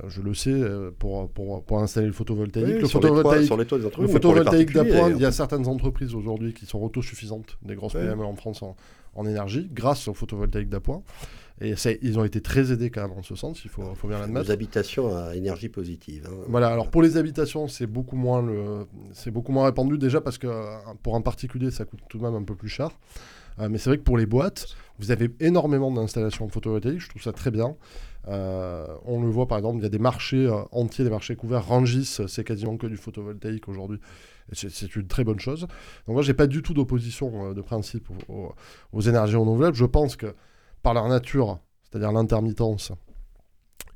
je le sais, pour, pour, pour, installer le photovoltaïque. le photovoltaïque, sur les toits des entreprises. Le photovoltaïque d'appoint, il y a certaines entreprises aujourd'hui qui sont autosuffisantes, des grosses PME en France en, en énergie grâce au photovoltaïque d'appoint. Et ils ont été très aidés quand même en ce sens, il faut, faut bien l'admettre. Les habitations à énergie positive. Hein. Voilà, alors pour les habitations, c'est beaucoup, moins le, beaucoup moins répandu déjà parce que euh, pour un particulier, ça coûte tout de même un peu plus cher. Euh, mais c'est vrai que pour les boîtes, vous avez énormément d'installations photovoltaïques, je trouve ça très bien. Euh, on le voit par exemple, il y a des marchés entiers, des marchés couverts. Rangis, c'est quasiment que du photovoltaïque aujourd'hui. C'est une très bonne chose. Donc moi, j'ai pas du tout d'opposition euh, de principe aux, énergies renouvelables. Je pense que par leur nature, c'est-à-dire l'intermittence,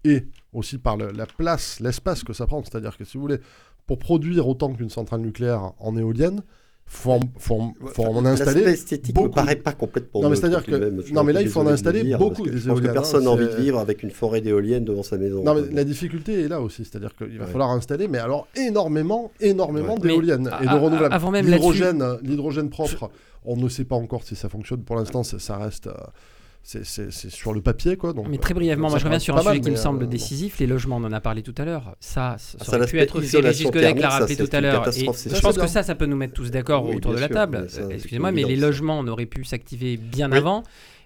et aussi par la place, l'espace que ça prend, c'est-à-dire que si vous voulez, pour produire autant qu'une centrale nucléaire en éolienne, faut, faut, faut en installer. L'esthétique ne paraît pas complètement. Non, mais c'est-à-dire que non, mais là, il faut en installer beaucoup. je pense que personne n'a envie de vivre avec une forêt d'éoliennes devant sa maison. Non, mais la difficulté est là aussi, c'est-à-dire qu'il va falloir installer, mais alors énormément, énormément d'éoliennes et de renouvelables. Avant même l'hydrogène, l'hydrogène propre, on ne sait pas encore si ça fonctionne. Pour l'instant, ça reste. Euh, c'est sur le papier. Quoi, donc, mais très brièvement, moi je reviens sur un sujet qui me semble euh, décisif, les logements, on en a parlé tout à l'heure. Ça, ça, aurait pu être Régis Godec l'a rappelé tout à l'heure. Et je pense que ça, ça peut nous mettre tous d'accord autour de la table. Excusez-moi, mais les logements, on aurait pu s'activer bien avant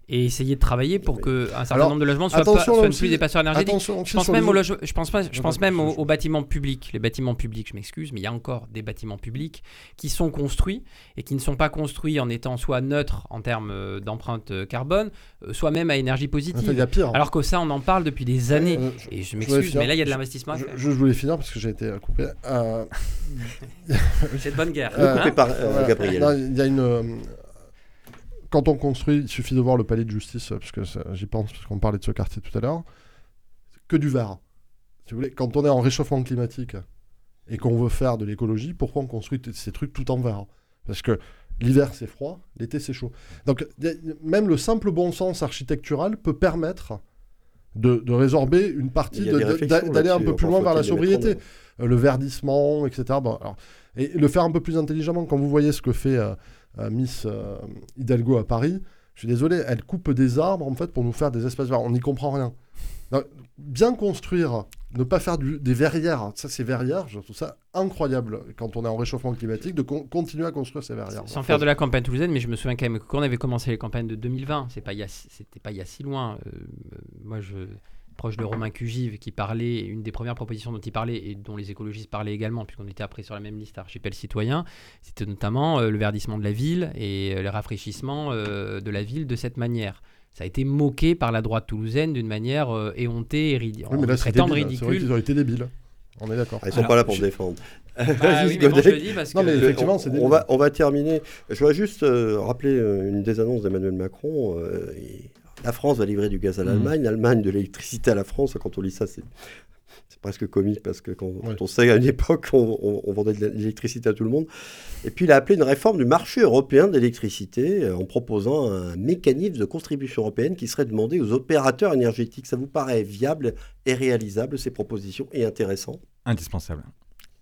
et essayer de travailler pour que un certain nombre de logements soient, pas, soient plus des passeurs énergétiques. Je pense, même au je pense, pas, je pense même aux, bâtiments publics. Les bâtiments publics, je m'excuse, mais il y a encore des bâtiments publics qui sont construits et qui ne sont pas construits en étant soit neutres en termes euh, d'empreinte euh, carbone, euh, soit même à énergie positive. il y a pire. Alors que ça, on en parle depuis des années. et je m'excuse, mais là, il y a de l'investissement. Je, je, voulais finir parce que j'ai été coupé. C'est de bonne guerre. coupé par Gabriel. Il y a une quand on construit, il suffit de voir le palais de justice, parce que j'y pense, parce qu'on parlait de ce quartier tout à l'heure, que du verre. Si vous voulez, quand on est en réchauffement climatique et qu'on veut faire de l'écologie, pourquoi on construit ces trucs tout en verre Parce que l'hiver c'est froid, l'été c'est chaud. Donc même le simple bon sens architectural peut permettre de, résorber une partie, d'aller un peu plus loin vers la sobriété, euh, le verdissement, etc. et le faire un peu plus intelligemment. Quand vous voyez ce que fait... Euh, Miss Hidalgo à Paris, je suis désolé, elle coupe des arbres en fait pour nous faire des espaces verts. On n'y comprend rien. bien construire, ne pas faire des verrières, ça c'est verrières, je trouve ça incroyable quand on est en réchauffement climatique de continuer à construire ces verrières. Sans faire de la campagne toulousaine, mais je me souviens quand même que avait commencé les campagnes de 2020, c'est pas c'était pas il y a si loin. Euh, moi je proche de Romain Cugive qui parlait, une des premières propositions dont il parlait et dont les écologistes parlaient également, puisqu'on était après sur la même liste archipel citoyen, c'était notamment euh, le verdissement de la ville et euh, le rafraîchissement euh, de la ville de cette manière. Ça a été moqué par la droite toulousaine d'une manière éhontée et ridicule. Oui, mais là, c'est ridicule. Vrai qu'ils ont été débiles. On est d'accord. Ils sont pas là pour se défendre. Bah oui, mais bon, je dis parce non, mais effectivement, c'est on va, on va terminer. Je voudrais juste rappeler une des annonces d'Emmanuel Macron. La France va livrer du gaz à l'Allemagne, mmh. l'Allemagne de l'électricité à la France. Quand on lit ça, c'est presque comique parce que quand, on sait qu'à une époque, on, vendait de l'électricité à tout le monde. Et puis il a appelé une réforme du marché européen d'électricité euh, en proposant un mécanisme de contribution européenne qui serait demandé aux opérateurs énergétiques. Ça vous paraît viable et réalisable, ces propositions, et intéressant? Indispensable.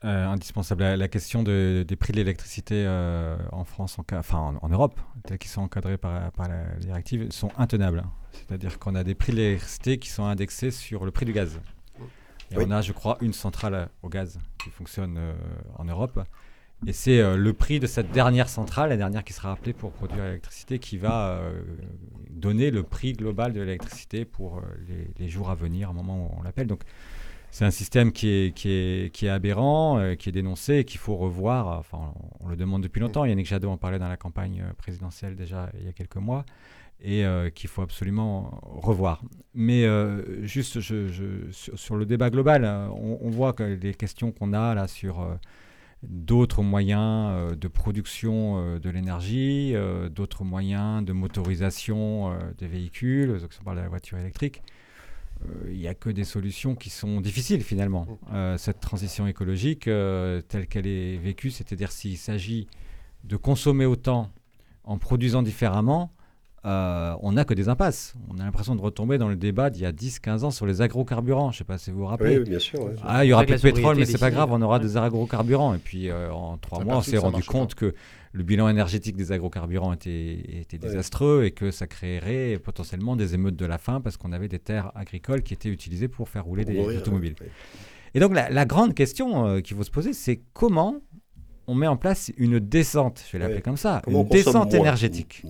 Euh, indispensable. La, question des prix de l'électricité euh, en France, en, enfin en, Europe, tels qu'ils sont encadrés par, la directive, sont intenables. C'est-à-dire qu'on a des prix de l'électricité qui sont indexés sur le prix du gaz. Et on a, je crois, une centrale au gaz qui fonctionne euh, en Europe. Et c'est le prix de cette dernière centrale, la dernière qui sera appelée pour produire l'électricité, qui va donner le prix global de l'électricité pour les, les, jours à venir, au moment où on l'appelle. Donc c'est un système qui est, aberrant, euh, qui est dénoncé qu'il faut revoir. Enfin, on, le demande depuis longtemps. Yannick Jadot en parlait dans la campagne euh, présidentielle déjà il y a quelques mois et euh, qu'il faut absolument revoir. Mais juste sur, le débat global, on, voit que les questions qu'on a là sur d'autres moyens de production de l'énergie, d'autres moyens de motorisation des véhicules, on parle de la voiture électrique, il euh, n'y a que des solutions qui sont difficiles finalement. Mm. Euh, cette transition écologique euh, telle qu'elle est vécue, c'est-à-dire s'il s'agit de consommer autant en produisant différemment, on n'a que des impasses. On a l'impression de retomber dans le débat d'il y a 10-15 ans sur les agrocarburants. Je ne sais pas si vous vous rappelez. Oui, bien sûr. Ah, il y aura plus de pétrole, mais c'est pas grave, on aura des agrocarburants. Et puis en trois mois, on s'est rendu compte que le bilan énergétique des agrocarburants était, était désastreux et que ça créerait potentiellement des émeutes de la faim parce qu'on avait des terres agricoles qui étaient utilisées pour faire rouler des automobiles. Et donc la, grande question euh, qu'il faut se poser, c'est comment on met en place une descente, je vais l'appeler comme ça, une descente énergétique.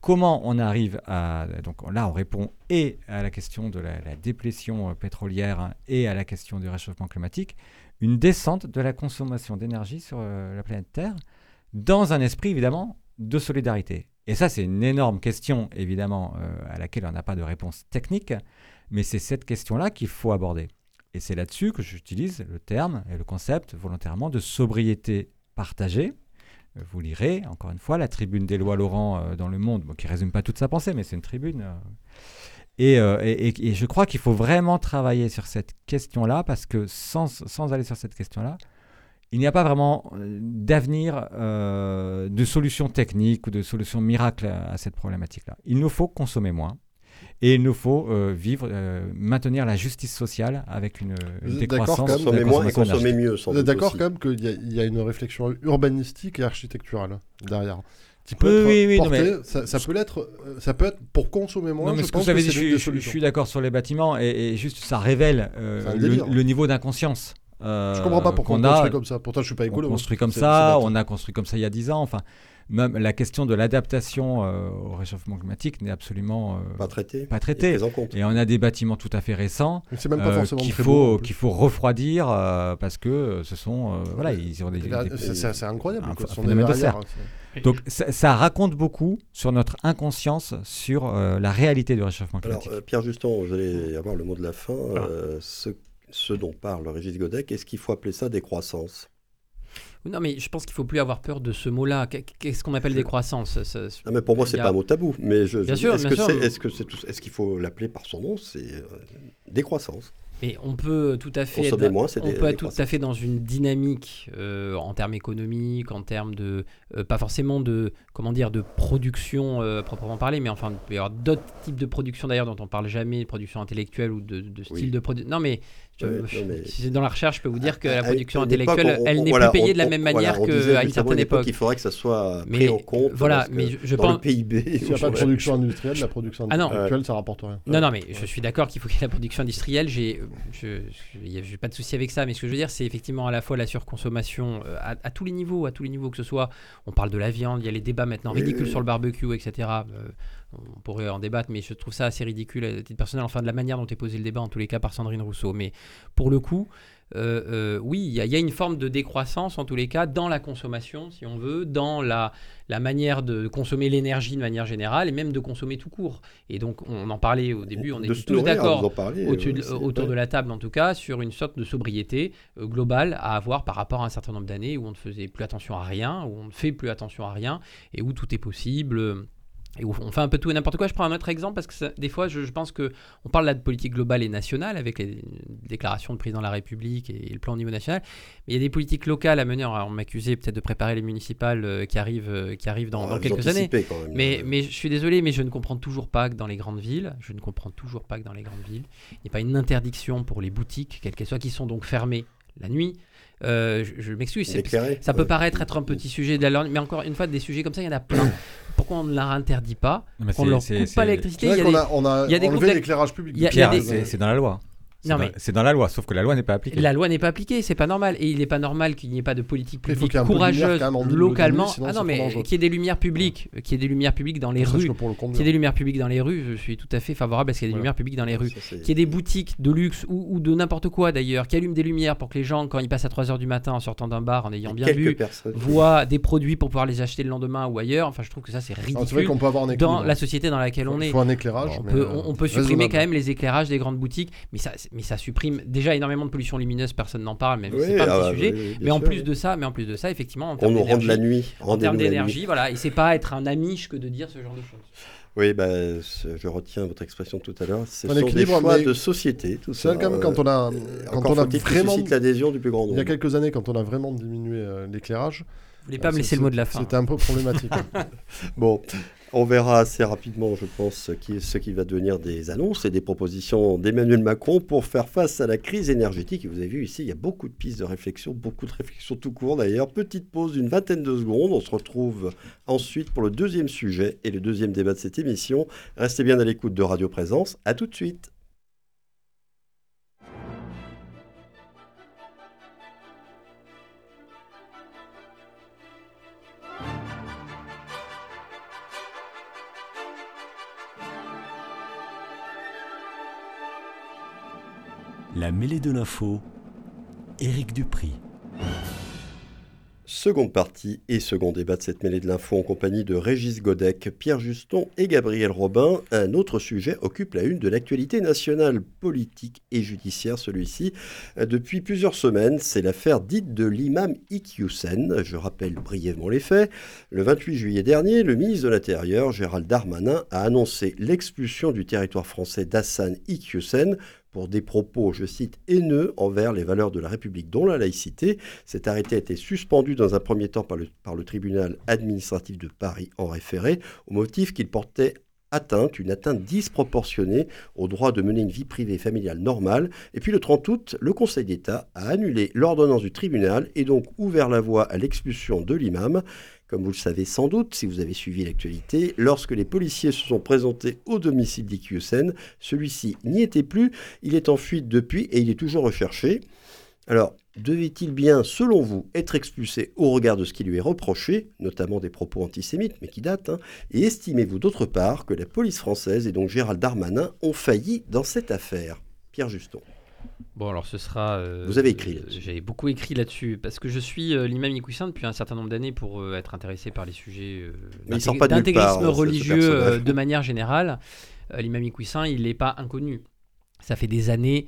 Comment on arrive à... Donc là, on répond et à la question de la, déplétion euh, pétrolière et à la question du réchauffement climatique, une descente de la consommation d'énergie sur euh, la planète Terre dans un esprit évidemment de solidarité. Et ça, c'est une énorme question, évidemment, euh, à laquelle on n'a pas de réponse technique, mais c'est cette question-là qu'il faut aborder. Et c'est là-dessus que j'utilise le terme et le concept volontairement de sobriété partagée. Euh, vous lirez, encore une fois, la tribune des lois Laurent euh, dans Le Monde, qui ne résume pas toute sa pensée, mais c'est une tribune. Et, et, je crois qu'il faut vraiment travailler sur cette question-là, parce que sans, sans aller sur cette question-là, il n'y a pas vraiment euh, d'avenir euh, de solution technique ou de solution miracle à, cette problématique-là. Il nous faut consommer moins. Et il nous faut euh, vivre, maintenir la justice sociale avec une, une décroissance. Consommer moins et consommer mieux. Vous êtes d'accord quand même qu'il y, a une réflexion urbanistique et architecturale derrière oui, oui, ça, peut être, ça peut être pour consommer moins. Non, mais ce que vous avez dit, je, suis d'accord sur les bâtiments et, juste ça révèle le, niveau d'inconscience euh, je comprends pas pourquoi on, a construit comme ça. Pourtant, je suis pas écolo. On construit comme ça, on a construit comme ça il y a 10 ans. Enfin, même la question de l'adaptation euh, au réchauffement climatique n'est absolument euh, pas traitée. Pas traité. Et on a des bâtiments tout à fait récents euh, qu'il faut qu'il faut refroidir parce que ce sont voilà ils ont des, c'est incroyable. Un, Donc ça, ça, raconte beaucoup sur notre inconscience sur la réalité du réchauffement climatique. Alors Pierre Juston, vous allez avoir le mot de la fin. ce ce dont parle Régis Godet, est-ce qu'il faut appeler ça décroissance non, mais je pense qu'il faut plus avoir peur de ce mot-là. Qu'est-ce qu'on appelle décroissance ah, mais Pour moi, c'est n'est pas un mot tabou. Mais je, bien sûr, est-ce que c'est, est-ce que c'est est-ce qu'il faut l'appeler par son nom C'est euh, décroissance. Mais on peut tout à fait, être, moins, on peut être tout à fait dans une dynamique euh, en termes économiques, en termes de, euh, pas forcément de, comment dire, de production euh, proprement parler, mais enfin, il peut y avoir d'autres types de production d'ailleurs dont on parle jamais, production intellectuelle ou de, style de production. Non, mais si c'est dans la recherche, je peux vous dire que la production intellectuelle, elle n'est plus payée de la même manière qu'à une certaine époque. Il faudrait que ça soit pris en compte. Voilà, mais je, dans pense. Le PIB. S'il n'y a pas de production industrielle, la production ah intellectuelle, ça rapporte rien. Non, non, mais je suis d'accord qu'il faut qu'il y ait la production industrielle. J'ai, je n'ai pas de souci avec ça, mais ce que je veux dire, c'est effectivement à la fois la surconsommation euh, à, tous les niveaux, à tous les niveaux que ce soit. On parle de la viande, il y a les débats maintenant ridicules sur le barbecue, etc on pourrait en débattre, mais je trouve ça assez ridicule à titre personnel, enfin de la manière dont est posé le débat, en tous les cas par Sandrine Rousseau. Mais pour le coup, euh, euh, oui, il y, a une forme de décroissance, en tous les cas, dans la consommation, si on veut, dans la, la manière de consommer l'énergie de manière générale, et même de consommer tout court. Et donc, on en parlait au début, on est tous d'accord, autour, de la table en tout cas, sur une sorte de sobriété euh, globale à avoir par rapport à un certain nombre d'années où on ne faisait plus attention à rien, où on ne fait plus attention à rien, et où tout est possible et on fait un peu tout et n'importe quoi. Je prends un autre exemple parce que des fois, je, pense que on parle là de politique globale et nationale avec les déclarations du président de la République et, le plan au niveau national. Mais il y a des politiques locales à mener. on m'accusait peut-être de préparer les municipales euh, qui arrivent, euh, qui arrivent dans, ah, quelques années. mais, mais je suis désolé, mais je ne comprends toujours pas que dans les grandes villes, je ne comprends toujours pas que dans les grandes villes, il n'y ait pas une interdiction pour les boutiques, quelles qu'elles soient, qui sont donc fermées la nuit, euh, je, m'excuse, ça peut paraître être un petit sujet de la mais encore une fois, des sujets comme ça, il y en a plein. Pourquoi on ne leur interdit pas On ne leur coupe pas l'électricité Il y a, on a, il y a enlevé l'éclairage public. c'est dans la loi. C'est dans, la loi, sauf que la loi n'est pas appliquée. La loi n'est pas appliquée, c'est pas normal. Et il n'est pas normal qu'il n'y ait pas de politique publique courageuse localement. ah non, mais qu'il y ait des lumières publiques, qu'il y ait des lumières publiques dans les rues, qu'il y ait des lumières publiques dans les rues, je suis tout à fait favorable à ce qu'il y ait des lumières publiques dans les rues. Qu'il y ait des boutiques de luxe ou, de n'importe quoi d'ailleurs, qui allument des lumières pour que les gens, quand ils passent à 3h du matin en sortant d'un bar, en ayant bien bu, voient des produits pour pouvoir les acheter le lendemain ou ailleurs. Enfin, je trouve que ça c'est ridicule. dans la société dans laquelle on est. Il faut un éclairage. On peut supprimer quand même les éclairages des grandes boutiques, mais ça supprime déjà énormément de pollution lumineuse, personne n'en parle, même si c'est pas un petit ah bah sujet. mais en plus de ça, mais en plus de ça, effectivement, en on nous rend de la nuit. En termes d'énergie, voilà, et c'est pas être un amiche que de dire ce genre de choses. Oui, bah, je retiens votre expression tout à l'heure. C'est des choix de société, tout ça. Quand, même, quand on a, quand on a vraiment l'adhésion du plus grand nombre. Il y a quelques années, quand on a vraiment diminué euh, l'éclairage. Vous voulez pas me laisser le mot de la fin. C'était un peu problématique. bon, on verra assez rapidement, je pense, ce qui, va devenir des annonces et des propositions d'Emmanuel Macron pour faire face à la crise énergétique. vous avez vu ici, il y a beaucoup de pistes de réflexion, beaucoup de réflexions tout court d'ailleurs. Petite pause d'une vingtaine de secondes. On se retrouve ensuite pour le deuxième sujet et le deuxième débat de cette émission. Restez bien à l'écoute de Radio Présence. À tout de suite. La mêlée de l'info, Éric Dupri. Seconde partie et second débat de cette mêlée de l'info en compagnie de Régis Godec, Pierre Juston et Gabriel Robin. Un autre sujet occupe la une de l'actualité nationale, politique et judiciaire celui-ci. Depuis plusieurs semaines, c'est l'affaire dite de l'imam Iqiyoussen. Je rappelle brièvement les faits. Le 28 juillet dernier, le ministre de l'Intérieur, Gérald Darmanin, a annoncé l'expulsion du territoire français d'Hassan Iqiyoussen pour des propos, je cite, haineux envers les valeurs de la République, dont la laïcité. Cet arrêté a été suspendu dans un premier temps par le, tribunal administratif de Paris en référé, au motif qu'il portait atteinte, une atteinte disproportionnée au droit de mener une vie privée et familiale normale. Et puis le 30 août, le Conseil d'État a annulé l'ordonnance du tribunal et donc ouvert la voie à l'expulsion de l'imam. Comme vous le savez sans doute, si vous avez suivi l'actualité, lorsque les policiers se sont présentés au domicile d'Ikyusen, celui-ci n'y était plus, il est en fuite depuis et il est toujours recherché. Alors, devait-il bien, selon vous, être expulsé au regard de ce qui lui est reproché, notamment des propos antisémites, mais qui datent, hein, et estimez-vous d'autre part que la police française et donc Gérald Darmanin ont failli dans cette affaire? Pierre Juston. Bon, alors ce sera. Euh, Vous avez écrit. J'ai beaucoup écrit là-dessus parce que je suis euh, l'imam Iqouissin depuis un certain nombre d'années pour euh, être intéressé par les sujets d'intégrisme religieux de manière générale. l'imam Iqouissin, il n'est pas inconnu. Ça fait des années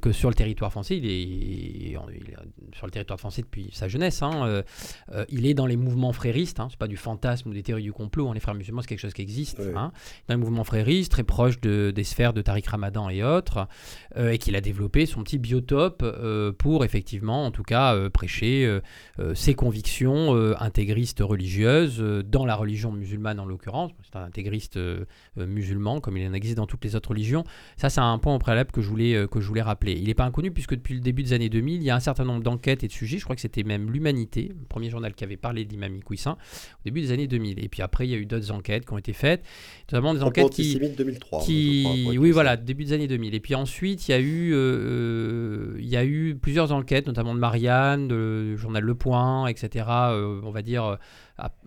que sur le territoire français, il est, sur le territoire français depuis sa jeunesse. Hein, il est dans les mouvements fréristes. Hein, c'est pas du fantasme ou des théories du complot. Hein, les frères musulmans, c'est quelque chose qui existe. Hein, dans les mouvements fréristes, très proche de, des sphères de Tariq Ramadan et autres, et qu'il a développé son petit biotope pour effectivement, en tout cas, prêcher ses convictions intégristes religieuses dans la religion musulmane en l'occurrence. C'est un intégriste musulman, comme il en existe dans toutes les autres religions. Ça, c'est un point au préalable que je voulais, que je voulais rappeler. Il n'est pas inconnu puisque depuis le début des années 2000, il y a un certain nombre d'enquêtes et de sujets. Je crois que c'était même l'Humanité, le premier journal qui avait parlé d'Imam Iqouissin, au début des années 2000. Et puis après, il y a eu d'autres enquêtes qui ont été faites, notamment des enquêtes qui, 2003, qui oui, voilà, début des années 2000. Et puis ensuite, il y a eu, euh, euh, il y a eu plusieurs enquêtes, notamment de Marianne, du journal Le Point, etc. Euh, on va dire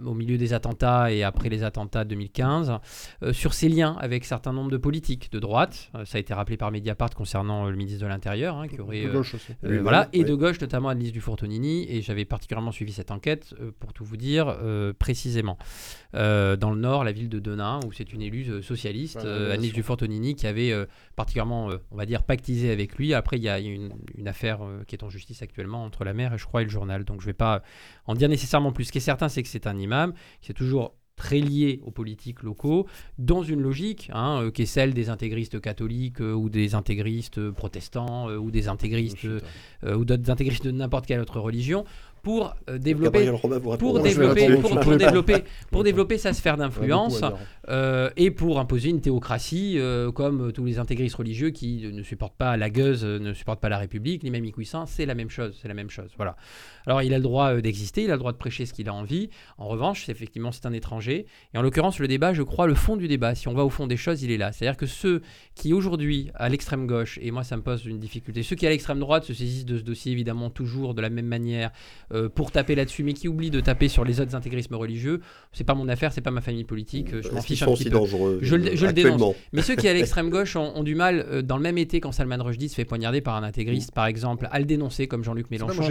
au milieu des attentats et après les attentats de 2015, euh, sur ses liens avec certains nombres de politiques de droite. Euh, ça a été rappelé par Mediapart concernant euh, le ministre de l'Intérieur, hein, qui aurait. De gauche aussi. voilà, et de gauche, notamment Annelise Dufourtonini. Et j'avais particulièrement suivi cette enquête, pour tout vous dire précisément. dans le Nord, la ville de Denain, où c'est une élue socialiste, Annelise Dufourtonini, qui avait particulièrement, on va dire, pactisé avec lui. Après, il y a une, une affaire qui est en justice actuellement entre la maire, et je crois, et le journal. Donc, je ne vais pas en dire nécessairement plus. Ce qui est certain, c'est que c'est un imam qui est toujours très lié aux politiques locaux, dans une logique hein, euh, qui est celle des intégristes catholiques euh, ou des intégristes protestants euh, ou des intégristes ou d'autres intégristes de n'importe quelle autre religion, pour développer, pour développer, pour, développer, pour développer sa sphère d'influence et pour imposer une théocratie comme tous les intégristes religieux qui ne supportent pas la gueuse, ne supportent pas la République, ni même Iqouissin, c'est la même chose, c'est la même chose. Voilà. Alors il a le droit euh, d'exister, il a le droit de prêcher ce qu'il a envie. En revanche, effectivement, c'est un étranger. Et en l'occurrence, le débat, je crois, le fond du débat, si on va au fond des choses, il est là. C'est-à-dire que ceux qui aujourd'hui, à l'extrême gauche, et moi ça me pose une difficulté, ceux qui à l'extrême droite se saisissent de ce dossier évidemment toujours de la même manière euh, pour taper là-dessus, mais qui oublient de taper sur les autres intégrismes religieux, c'est pas mon affaire, c'est pas ma famille politique, euh, je m'en fiche un petit peu. je, le dénonce. Mais ceux qui à l'extrême gauche ont, du mal, dans le même été, quand Salman Rushdie se fait poignarder par un intégriste, par exemple, à le dénoncer comme Jean-Luc Mélenchon.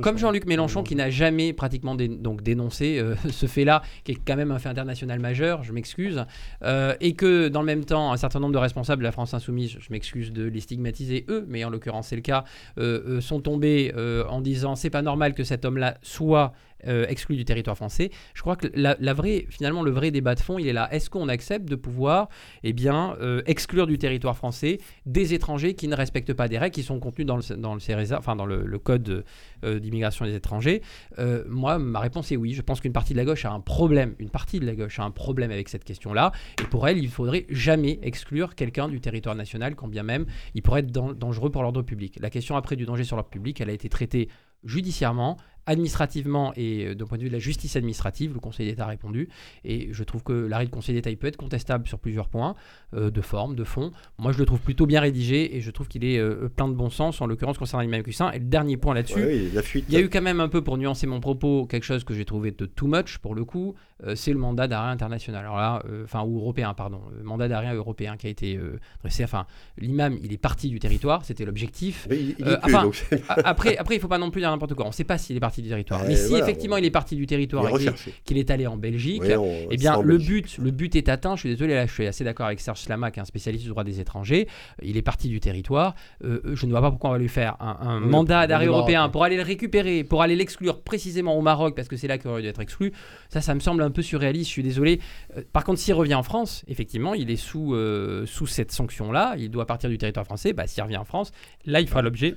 Comme Jean-Luc Mélenchon qui n'a jamais pratiquement donc dénoncé euh, ce fait-là, qui est quand même un fait international majeur, je m'excuse, euh, et que dans le même temps, un certain nombre de responsables de la France Insoumise, je m'excuse de les stigmatiser eux, mais en l'occurrence c'est le cas, euh, sont tombés en disant c'est pas normal que cet homme-là soit euh, exclu du territoire français. Je crois que la, vraie, finalement, le vrai débat de fond, il est là. Est-ce qu'on accepte de pouvoir eh bien, euh, exclure du territoire français des étrangers qui ne respectent pas des règles qui sont contenues dans le, dans le enfin dans le, code euh, d'immigration des étrangers? Moi, ma réponse est oui. Je pense qu'une partie de la gauche a un problème, une partie de la gauche a un problème avec cette question-là. Et pour elle, il faudrait jamais exclure quelqu'un du territoire national, quand bien même il pourrait être dangereux pour l'ordre public. La question après du danger sur l'ordre public, elle a été traitée judiciairement, administrativement et euh, d'un point de vue de la justice administrative, le Conseil d'État a répondu. Et je trouve que l'arrêt du Conseil d'État il peut être contestable sur plusieurs points, euh, de forme, de fond. Moi, je le trouve plutôt bien rédigé et je trouve qu'il est euh, plein de bon sens, en l'occurrence concernant l'imam Cussin. Et le dernier point là-dessus, il y a eu quand même un peu, pour nuancer mon propos, quelque chose que j'ai trouvé de too much pour le coup, c'est le mandat d'arrêt international. Alors là, enfin, ou européen, pardon, le mandat d'arrêt européen qui a été dressé. Enfin, l'imam, il est parti du territoire, c'était l'objectif. après, après, il faut pas non plus dire n'importe quoi. On ne sait pas s'il est parti du territoire. Mais si effectivement il est parti du territoire et qu'il est, allé en Belgique, eh bien le but, le but est atteint. Je suis désolé, là, je suis assez d'accord avec Serge Slama, qui est un spécialiste du droit des étrangers. Il est parti du territoire. Euh, je ne vois pas pourquoi on va lui faire un, mandat d'arrêt européen pour aller le récupérer, pour aller l'exclure précisément au Maroc, parce que c'est là qu'il aurait dû être exclu. Ça, ça me semble un peu surréaliste. Je suis désolé. Euh, par contre, s'il revient en France, effectivement, il est sous, euh, sous cette sanction-là. Il doit partir du territoire français. Bah, s'il revient en France, là, il fera l'objet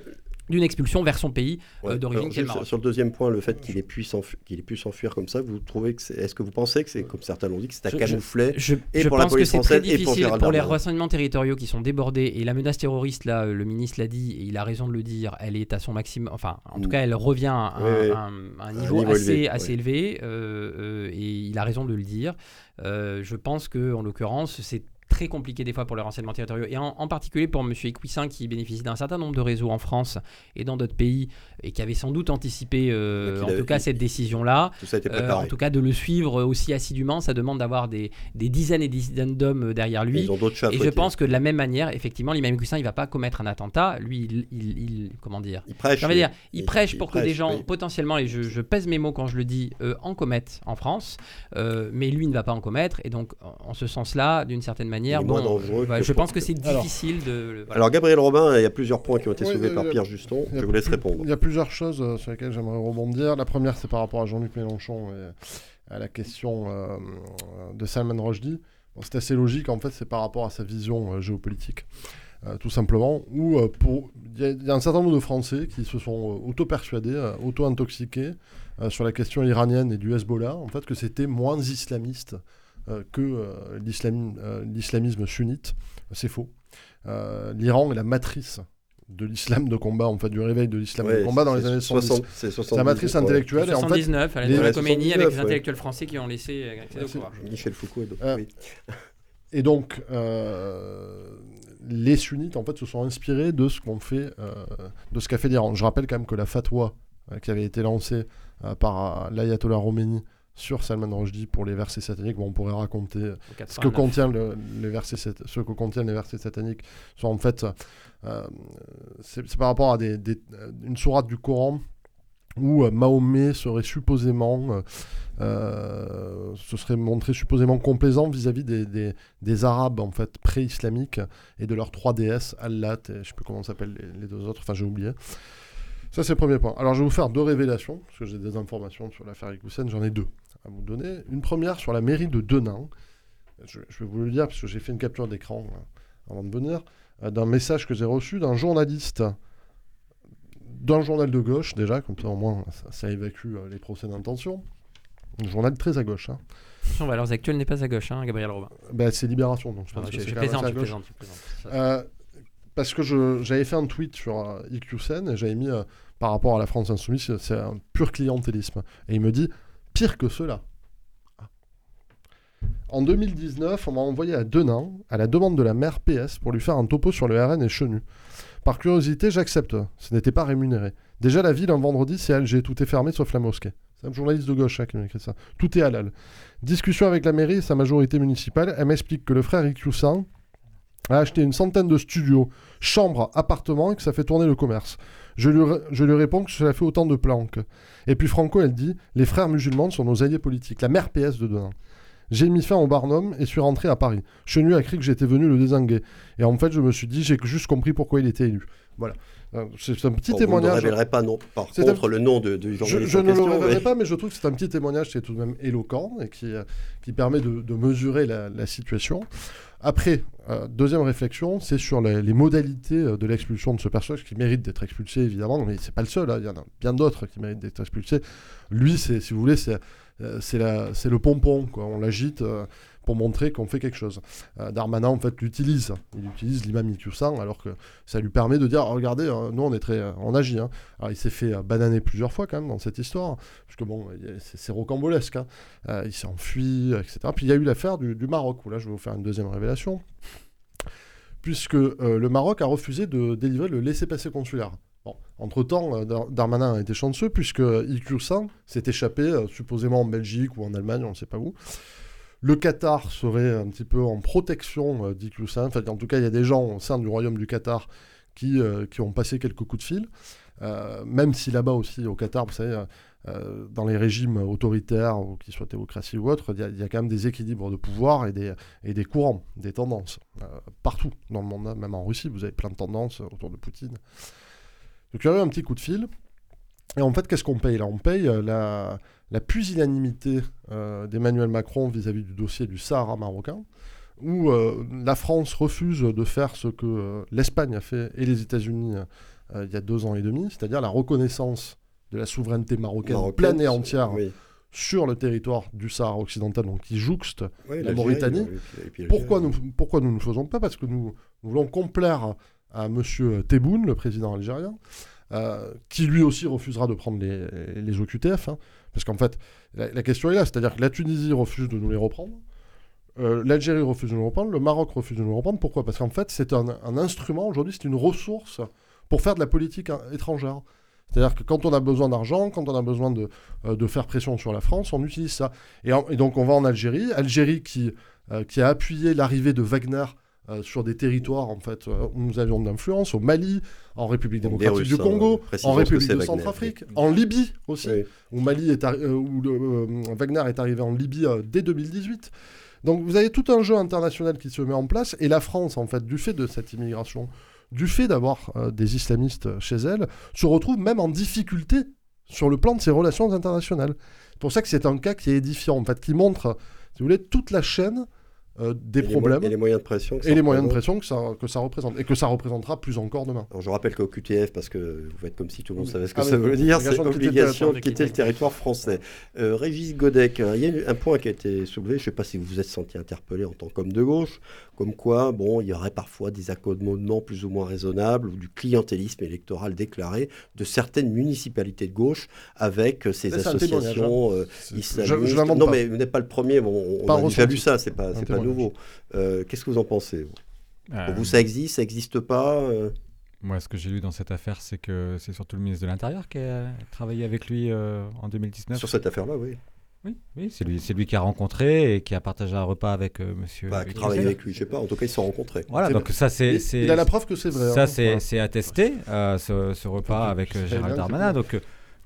d'une expulsion vers son pays euh, d'origine Sur le deuxième point, le fait qu'il ait pu s'enfuir comme ça, vous trouvez que est-ce que vous pensez que c'est comme certains l'ont dit que c'est un camouflet je, et pour la police française et pour, pour les renseignements territoriaux qui sont débordés et la menace terroriste là, le ministre l'a dit et il a raison de le dire, elle est à son maximum, enfin en tout mm. cas elle revient à un, niveau, assez, assez élevé euh, euh, et il a raison de le dire. je pense que en l'occurrence c'est très compliqué des fois pour les renseignements territoriaux, et en, particulier pour M. Equissin qui bénéficie d'un certain nombre de réseaux en France et dans d'autres pays, et qui avait sans doute anticipé euh, en tout cas cette décision-là. Euh, en tout cas de le suivre aussi assidûment, ça demande d'avoir des, des, dizaines et des dizaines d'hommes derrière lui. et je pense que de la même manière, effectivement, l'imam Equissin, il va pas commettre un attentat. Lui, il, il, comment dire? Il prêche. dire, il, prêche pour que des gens potentiellement, et je, pèse mes mots quand je le dis, euh, en commettent en France, mais lui ne va pas en commettre. Et donc, en ce sens-là, d'une certaine manière, manière, bon, je pense que c'est difficile de. Alors, Gabriel Robin, il y a plusieurs points qui ont été soulevés par Pierre Juston. Je vous laisse répondre. Il y a plusieurs choses sur lesquelles j'aimerais rebondir. La première, c'est par rapport à Jean-Luc Mélenchon et à la question de Salman Rushdie. c'est assez logique, en fait, c'est par rapport à sa vision géopolitique. Euh, tout simplement, où euh, pour il y, a un certain nombre de Français qui se sont euh, auto-persuadés, auto-intoxiqués sur la question iranienne et du Hezbollah, en fait, que c'était moins islamiste que l'islamisme sunnite. C'est faux. L'Iran est la matrice de l'islam de combat, en fait, du réveil de l'islam de combat dans les années 70. C'est la matrice intellectuelle. Et en fait, à la Khomeini, avec les intellectuels français qui ont laissé accéder au Michel Foucault. Et donc, les sunnites en fait se sont inspirés de ce qu'on fait, euh, de ce qu'a fait l'Iran. Je rappelle quand même que la fatwa euh, qui avait été lancée euh, par l'ayatollah Khomeini sur Salman Rushdie pour les versets sataniques, on pourrait raconter ce que, contient les versets, ce que contiennent les versets sataniques. Soit en fait, c'est par rapport à des, une sourate du Coran où Mahomet serait supposément euh, se serait montré supposément complaisant vis-à-vis des, des, Arabes en fait pré-islamiques et de leurs trois déesses, Allah et je ne sais plus comment s'appellent les, deux autres, enfin j'ai oublié. Ça c'est le premier point. Alors je vais vous faire deux révélations, parce que j'ai des informations sur l'affaire Ikoussen, j'en ai deux à vous donner. Une première sur la mairie de Denain. Je, vais vous le dire parce que j'ai fait une capture d'écran euh, avant de venir, euh, d'un message que j'ai reçu d'un journaliste d'un journal de gauche déjà, comme ça au moins ça, ça évacue les procès d'intention, un journal très à gauche. Hein. Valeurs Actuelles n'est pas à gauche, hein, Gabriel Robin. Ben, c'est Libération, donc je pense que c'est plaisante, plaisante, euh, parce que j'avais fait un tweet sur euh, IQCN et j'avais mis euh, par rapport à la France Insoumise, c'est un pur clientélisme. Et il me dit pire que cela. En 2019, on m'a envoyé à Denain, à la demande de la maire PS, pour lui faire un topo sur le RN et Chenu. Par curiosité, j'accepte. Ce n'était pas rémunéré. Déjà, la ville, un vendredi, c'est Alger. Tout est fermé sauf la mosquée. C'est un journaliste de gauche hein, qui m'a écrit ça. Tout est halal. Discussion avec la mairie et sa majorité municipale. Elle m'explique que le frère Ikyusan a acheté une centaine de studios, chambres, appartements et que ça fait tourner le commerce. Je lui, je lui réponds que cela fait autant de planques. Et puis Franco, elle dit Les frères musulmans sont nos alliés politiques, la mère PS de demain. J'ai mis fin au Barnum et suis rentré à Paris. Chenu a cru que j'étais venu le désinguer. Et en fait, je me suis dit J'ai juste compris pourquoi il était élu. Voilà. C'est un petit témoignage. Vous ne révélerez pas non, par contre le nom de, journaliste. Je, je ne le révélerai pas, mais je trouve que c'est un petit témoignage qui est tout de même éloquent et qui, euh, qui permet de, de mesurer la, la, situation. Après, euh, deuxième réflexion, c'est sur les, modalités de l'expulsion de ce personnage qui mérite d'être expulsé, évidemment, mais c'est pas le seul, hein. il y en a bien d'autres qui méritent d'être expulsés. Lui, si vous voulez, c'est le pompon, quoi. on l'agite pour montrer qu'on fait quelque chose. Euh, Darmanin, en fait, l'utilise. Il utilise l'imam Iqiyoussen, alors que ça lui permet de dire regardez, euh, nous, on est très. on agit. Hein. Alors, il s'est fait euh, bananer plusieurs fois, quand même, dans cette histoire. Parce que, bon, c'est rocambolesque. Hein. il s'est enfui, etc. Puis, il y a eu l'affaire du, Maroc, où là, je vais vous faire une deuxième révélation. Puisque le Maroc a refusé de délivrer le laissez-passer consulaire. Bon, entre-temps, Darmanin a été chanceux puisque Iqiyoussen s'est échappé supposément en Belgique ou en Allemagne, on ne sait pas où. Le Qatar serait un petit peu en protection euh, d'Iqiyoussen. Enfin, en tout cas, il y a des gens au sein du royaume du Qatar qui, euh, ont passé quelques coups de fil. Euh, même si là-bas aussi, au Qatar, vous savez, dans les régimes autoritaires, ou qu'ils soient théocratie ou autres, il y, a quand même des équilibres de pouvoir et des, courants, des tendances. partout dans le monde, même en Russie, vous avez plein de tendances autour de Poutine. Donc il y a eu un petit coup de fil. Et en fait, qu'est-ce qu'on paye là? On paye la, la pusillanimité euh, d'Emmanuel Macron vis-à-vis du dossier du Sahara marocain, où euh, la France refuse de faire ce que euh, l'Espagne a fait et les États-Unis il y a deux ans et demi, c'est-à-dire la reconnaissance de la souveraineté marocaine, pleine et entière sur le territoire du Sahara occidental, donc qui jouxte la Mauritanie. pourquoi, nous, pourquoi nous ne le faisons pas? Parce que nous, voulons complaire à M. Tebboune, le président algérien, qui lui aussi refusera de prendre les, les OQTF. Hein. Parce qu'en fait, la, question est là, c'est-à-dire que la Tunisie refuse de nous les reprendre, euh, l'Algérie refuse de nous reprendre, le Maroc refuse de nous reprendre. Pourquoi? Parce qu'en fait, c'est un, instrument, aujourd'hui, c'est une ressource pour faire de la politique étrangère. C'est-à-dire que quand on a besoin d'argent, quand on a besoin de, euh, faire pression sur la France, on utilise ça. Et, donc on va en Algérie, Algérie qui, euh, qui a appuyé l'arrivée de Wagner euh, sur des territoires en fait euh, où nous avions de l'influence, au Mali, en République démocratique du Congo, en République de Centrafrique, en Libye aussi, où, Mali est où Wagner est arrivé en Libye euh, dès 2018. Donc vous avez tout un jeu international qui se met en place, et la France, en fait, du fait de cette immigration, du fait d'avoir euh, des islamistes chez elle, se retrouve même en difficulté sur le plan de ses relations internationales. C'est pour ça que c'est un cas qui est édifiant, en fait, qui montre, si vous voulez, toute la chaîne euh, des problèmes. et les moyens de pression. et les moyens de pression que ça, que ça représente. Et que ça représentera plus encore demain. Alors, je rappelle qu'au QTF, parce que vous faites comme si tout le monde savait ce que ah ça veut dire, c'est l'obligation de quitter le territoire français. Euh, Régis Godec, il y a un point qui a été soulevé, je ne sais pas si vous vous êtes senti interpellé en tant qu'homme de gauche, comme quoi, bon, il y aurait parfois des accommodements plus ou moins raisonnables ou du clientélisme électoral déclaré de certaines municipalités de gauche avec ces associations euh, islamistes. non, mais vous n'êtes pas le premier, bon, on, a déjà vu ça, c'est pas, pas nouveau. Euh, qu'est-ce que vous en pensez Pour vous, ça existe, ça n'existe pas euh? Moi, ce que j'ai lu dans cette affaire, c'est que c'est surtout le ministre de l'Intérieur qui a travaillé avec lui euh, en 2019. Sur cette affaire-là, oui. Oui, oui c'est lui, lui qui a rencontré et qui a partagé un repas avec monsieur. Bah, qui travaille avec lui, je sais pas. En tout cas, ils se sont rencontrés. Voilà, donc ça c'est. Il a la preuve que c'est vrai. Ça hein. c'est attesté, ce, ce, repas avec Gérald Darmanin. Donc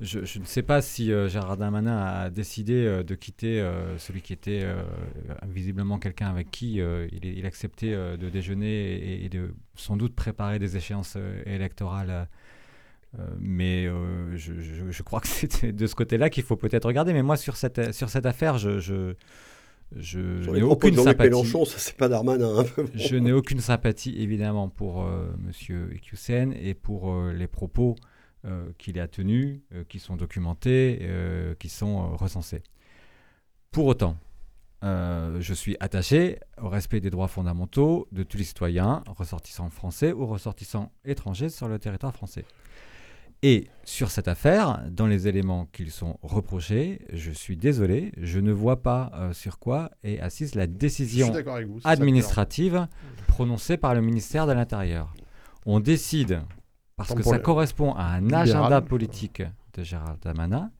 je, ne sais pas si euh, Gérard Darmanin a décidé euh, de quitter euh, celui qui était visiblement quelqu'un avec qui il, il, acceptait de déjeuner et, de sans doute préparer des échéances électorales. mais je, crois que c'est de ce côté-là qu'il faut peut-être regarder. Mais moi, sur cette, sur cette affaire, je, je, n'ai aucune sympathie. Mélenchon, ça c'est pas Darmanin. Hein. je n'ai aucune sympathie évidemment pour Monsieur Iqiyoussen et pour les propos qu'il a tenus, euh, qui sont documentés, euh, qui sont recensés. Pour autant, je suis attaché au respect des droits fondamentaux de tous les citoyens, ressortissants français ou ressortissants étrangers sur le territoire français. Et sur cette affaire, dans les éléments qui sont reprochés, je suis désolé, je ne vois pas sur quoi est assise la décision administrative prononcée par le ministère de l'Intérieur. On décide parce que ça correspond à un agenda politique de Gérald Darmanin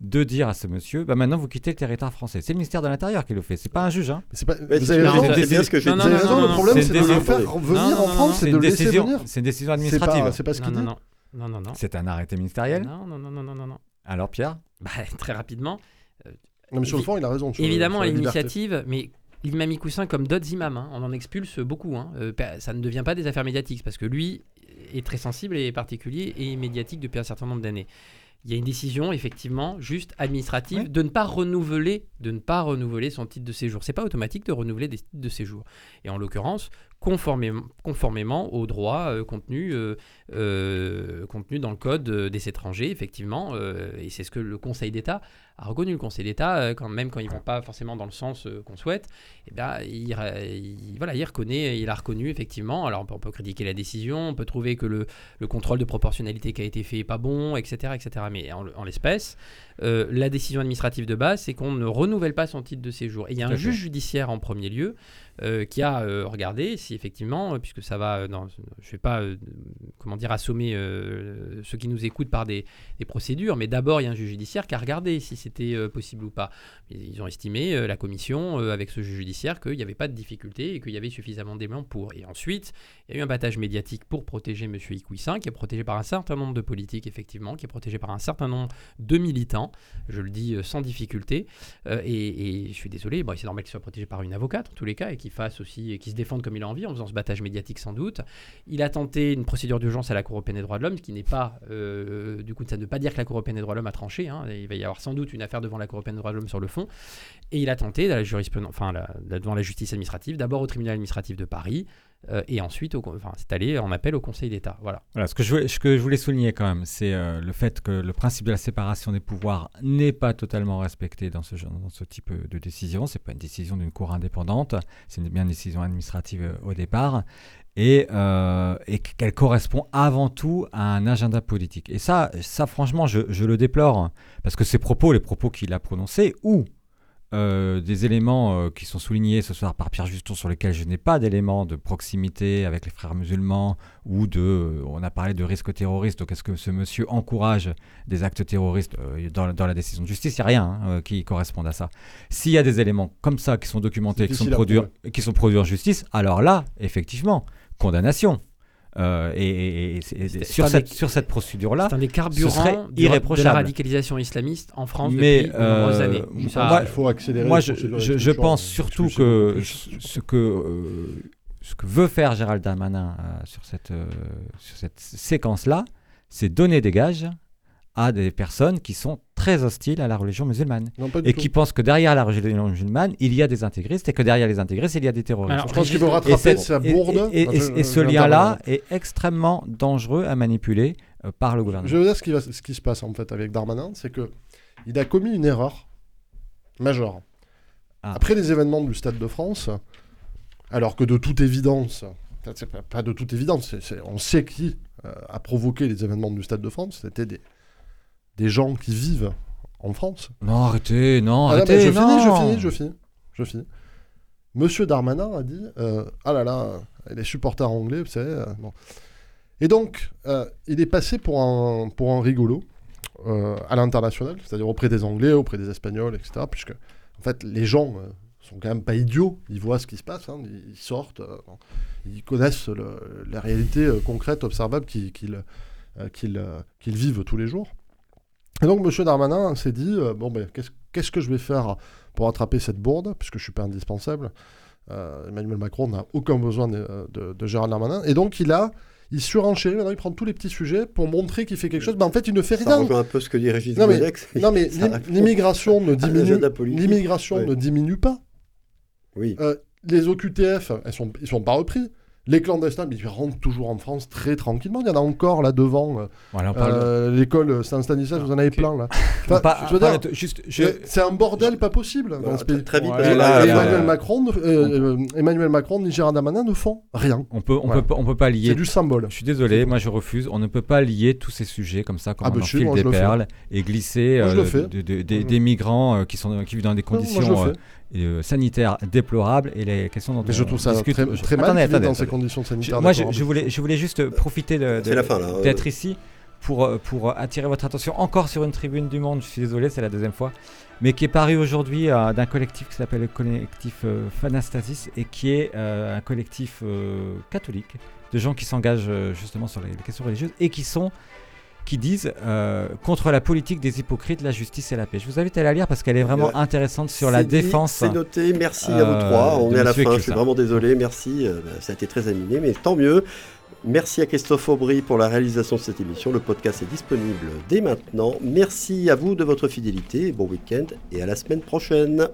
de dire à ce monsieur, bah maintenant vous quittez le territoire français. C'est le ministère de l'Intérieur qui le fait, c'est pas un juge. Hein. Pas... Vous avez raison, ce que j'ai dit. le problème c'est de le faire venir en France, c'est de le laisser venir. C'est une décision administrative. C'est pas, ce qu'il dit. Non, non, non. C'est un arrêté ministériel Non, non, non, non, non, non. Alors Pierre? Bah, Très rapidement. Euh, non, mais sur le fond, il a raison. Évidemment, à l'initiative, mais l'imam Koussin, comme d'autres imams, hein, on en expulse beaucoup. Hein. Euh, ça ne devient pas des affaires médiatiques, parce que lui, est très sensible et particulier et médiatique depuis un certain nombre d'années. Il y a une décision effectivement juste administrative de ne pas renouveler de ne pas renouveler son titre de séjour. C'est pas automatique de renouveler des titres de séjour. Et en l'occurrence, conformément, conformément aux droits euh, contenus, euh, euh, contenus dans le code des étrangers, effectivement, et c'est ce que le Conseil d'État a reconnu. Le Conseil d'État, quand même quand ils vont pas forcément dans le sens qu'on souhaite, eh bien, il, voilà, il reconnaît, il a reconnu effectivement. Alors on peut, critiquer la décision, on peut trouver que le, le, contrôle de proportionnalité qui a été fait est pas bon, etc., etc. Mais en, en l'espèce, la décision administrative de base, c'est qu'on ne renouvelle pas son titre de séjour. Et il y a un juge judiciaire en premier lieu euh, qui a euh, regardé si effectivement, euh, puisque ça va, je ne vais pas, comment dire, assommer ceux qui nous écoutent par des, procédures, mais d'abord il y a un juge judiciaire qui a regardé si c'était possible ou pas. Ils ont estimé, la commission, avec ce juge judiciaire, qu'il n'y avait pas de difficulté et qu'il y avait suffisamment d'éléments pour. Et ensuite, il y a eu un battage médiatique pour protéger M. Ikouissin, qui est protégé par un certain nombre de politiques, effectivement, qui est protégé par un certain nombre de militants, je le dis sans difficulté. Et, je suis désolé, bon, c'est normal qu'il soit protégé par une avocate, en tous les cas, et qu'il fasse aussi et qui se défende comme il a envie en faisant ce battage médiatique sans doute. Il a tenté une procédure d'urgence à la Cour européenne des droits de l'homme, qui n'est pas, euh, du coup, ça ne veut pas dire que la Cour européenne des droits de l'homme a tranché. Hein. il va y avoir sans doute une affaire devant la Cour européenne des droits de l'homme sur le fond. Et il a tenté, la enfin, devant la justice administrative, d'abord au tribunal administratif de Paris, euh, et ensuite, enfin, c'est allé en appel au Conseil d'État. Voilà. Ce que je, ce voulais souligner quand même, c'est euh, le fait que le principe de la séparation des pouvoirs n'est pas totalement respecté dans ce, ce type de décision. C'est pas une décision d'une cour indépendante, c'est bien une décision administrative euh, au départ, et, qu'elle correspond avant tout à un agenda politique. Et ça, ça franchement, je, le déplore, parce que ces propos, les propos qu'il a prononcés, ou euh, des éléments euh, qui sont soulignés ce soir par Pierre Juston sur lesquels je n'ai pas d'éléments de proximité avec les frères musulmans ou de... Euh, on a parlé de risque terroriste, donc est-ce que ce monsieur encourage des actes terroristes dans, la décision de justice? Il n'y a rien hein, qui corresponde à ça. S'il y a des éléments comme ça qui sont documentés, qui sont, produits, qui sont produits en justice, alors là, effectivement, condamnation. Et, sur, cette, sur cette procédure-là, c'est un des carburants de la radicalisation islamiste en France Mais, depuis de nombreuses années. moi, il faut accélérer. Moi, je, je, pense surtout que ce que ce que veut faire Gérald Darmanin sur cette, sur cette séquence-là, c'est donner des gages à des personnes qui sont très hostiles à la religion musulmane et qui pensent que derrière la religion musulmane, il y a des intégristes et que derrière les intégristes, il y a des terroristes. je pense qu'il veut rattraper sa bourde. Et, ce lien-là est extrêmement dangereux à manipuler euh, par le gouvernement. Je veux dire ce qui, va, ce qui se passe en fait avec Darmanin, c'est que il a commis une erreur majeure. Ah. Après les événements du Stade de France, alors que de toute évidence, pas de toute évidence, on sait qui euh, a provoqué les événements du Stade de France, c'était des, des gens qui vivent en France. Non, arrêtez, non, ah arrêtez. je, Finis, je finis, je finis, je finis. Monsieur Darmanin a dit euh, Ah là là, les supporters anglais, vous savez. Euh, Et donc, il est passé pour un, pour un rigolo à l'international, c'est-à-dire auprès des Anglais, auprès des Espagnols, etc. Puisque, en fait, les gens sont quand même pas idiots, ils voient ce qui se passe, hein, ils sortent, ils connaissent la réalité euh, concrète, observable qu'ils euh, euh, vivent tous les jours. Et donc M. Darmanin s'est dit, bon ben, qu'est-ce que je vais faire pour attraper cette bourde, puisque je ne suis pas indispensable. Emmanuel Macron n'a aucun besoin de, de, Gérald Darmanin. Et donc il a il surenchérit, maintenant il prend tous les petits sujets pour montrer qu'il fait quelque chose. Mais en fait, il ne fait rien. Ça rejoint un peu ce que dit Régis non, mais, non, mais l'immigration ne diminue, l'immigration ne diminue pas. Oui les OQTF, elles sont, ils sont pas repris. Les clandestins, ils rentrent toujours en France très tranquillement. Il y en a encore là devant. Euh, euh, l'école Saint-Stanislas, vous en avez plein là. C'est un bordel pas possible dans ce pays. Très vite. Emmanuel, Macron, euh, Emmanuel Macron, ni Gérard Darmanin ne font rien. On peut, on peut, on peut pas lier. C'est du symbole. Je suis désolé, moi je refuse. On ne peut pas lier tous ces sujets comme ça, comme ah bah on enfile des perles et glisser des migrants qui sont qui vivent dans des conditions euh, sanitaires déplorables et les questions dont Mais je trouve ça très, très mal dans ces conditions sanitaires. moi, je, voulais, je voulais juste profiter d'être ici pour, euh, pour attirer votre attention encore sur une tribune du Monde. Je suis désolé, c'est la deuxième fois, mais qui est paru aujourd'hui euh, d'un collectif qui s'appelle le collectif Fanastasis et qui est un collectif catholique de gens qui s'engagent justement sur les, les, questions religieuses et qui sont qui disent euh, contre la politique des hypocrites, la justice et la paix. Je vous invite à la lire parce qu'elle est vraiment intéressante sur la défense. C'est noté, merci à vous trois. On est à la fin, je suis vraiment désolé, merci. Euh, ça a été très animé, mais tant mieux. Merci à Christophe Aubry pour la réalisation de cette émission. Le podcast est disponible dès maintenant. Merci à vous de votre fidélité. Bon week-end et à la semaine prochaine.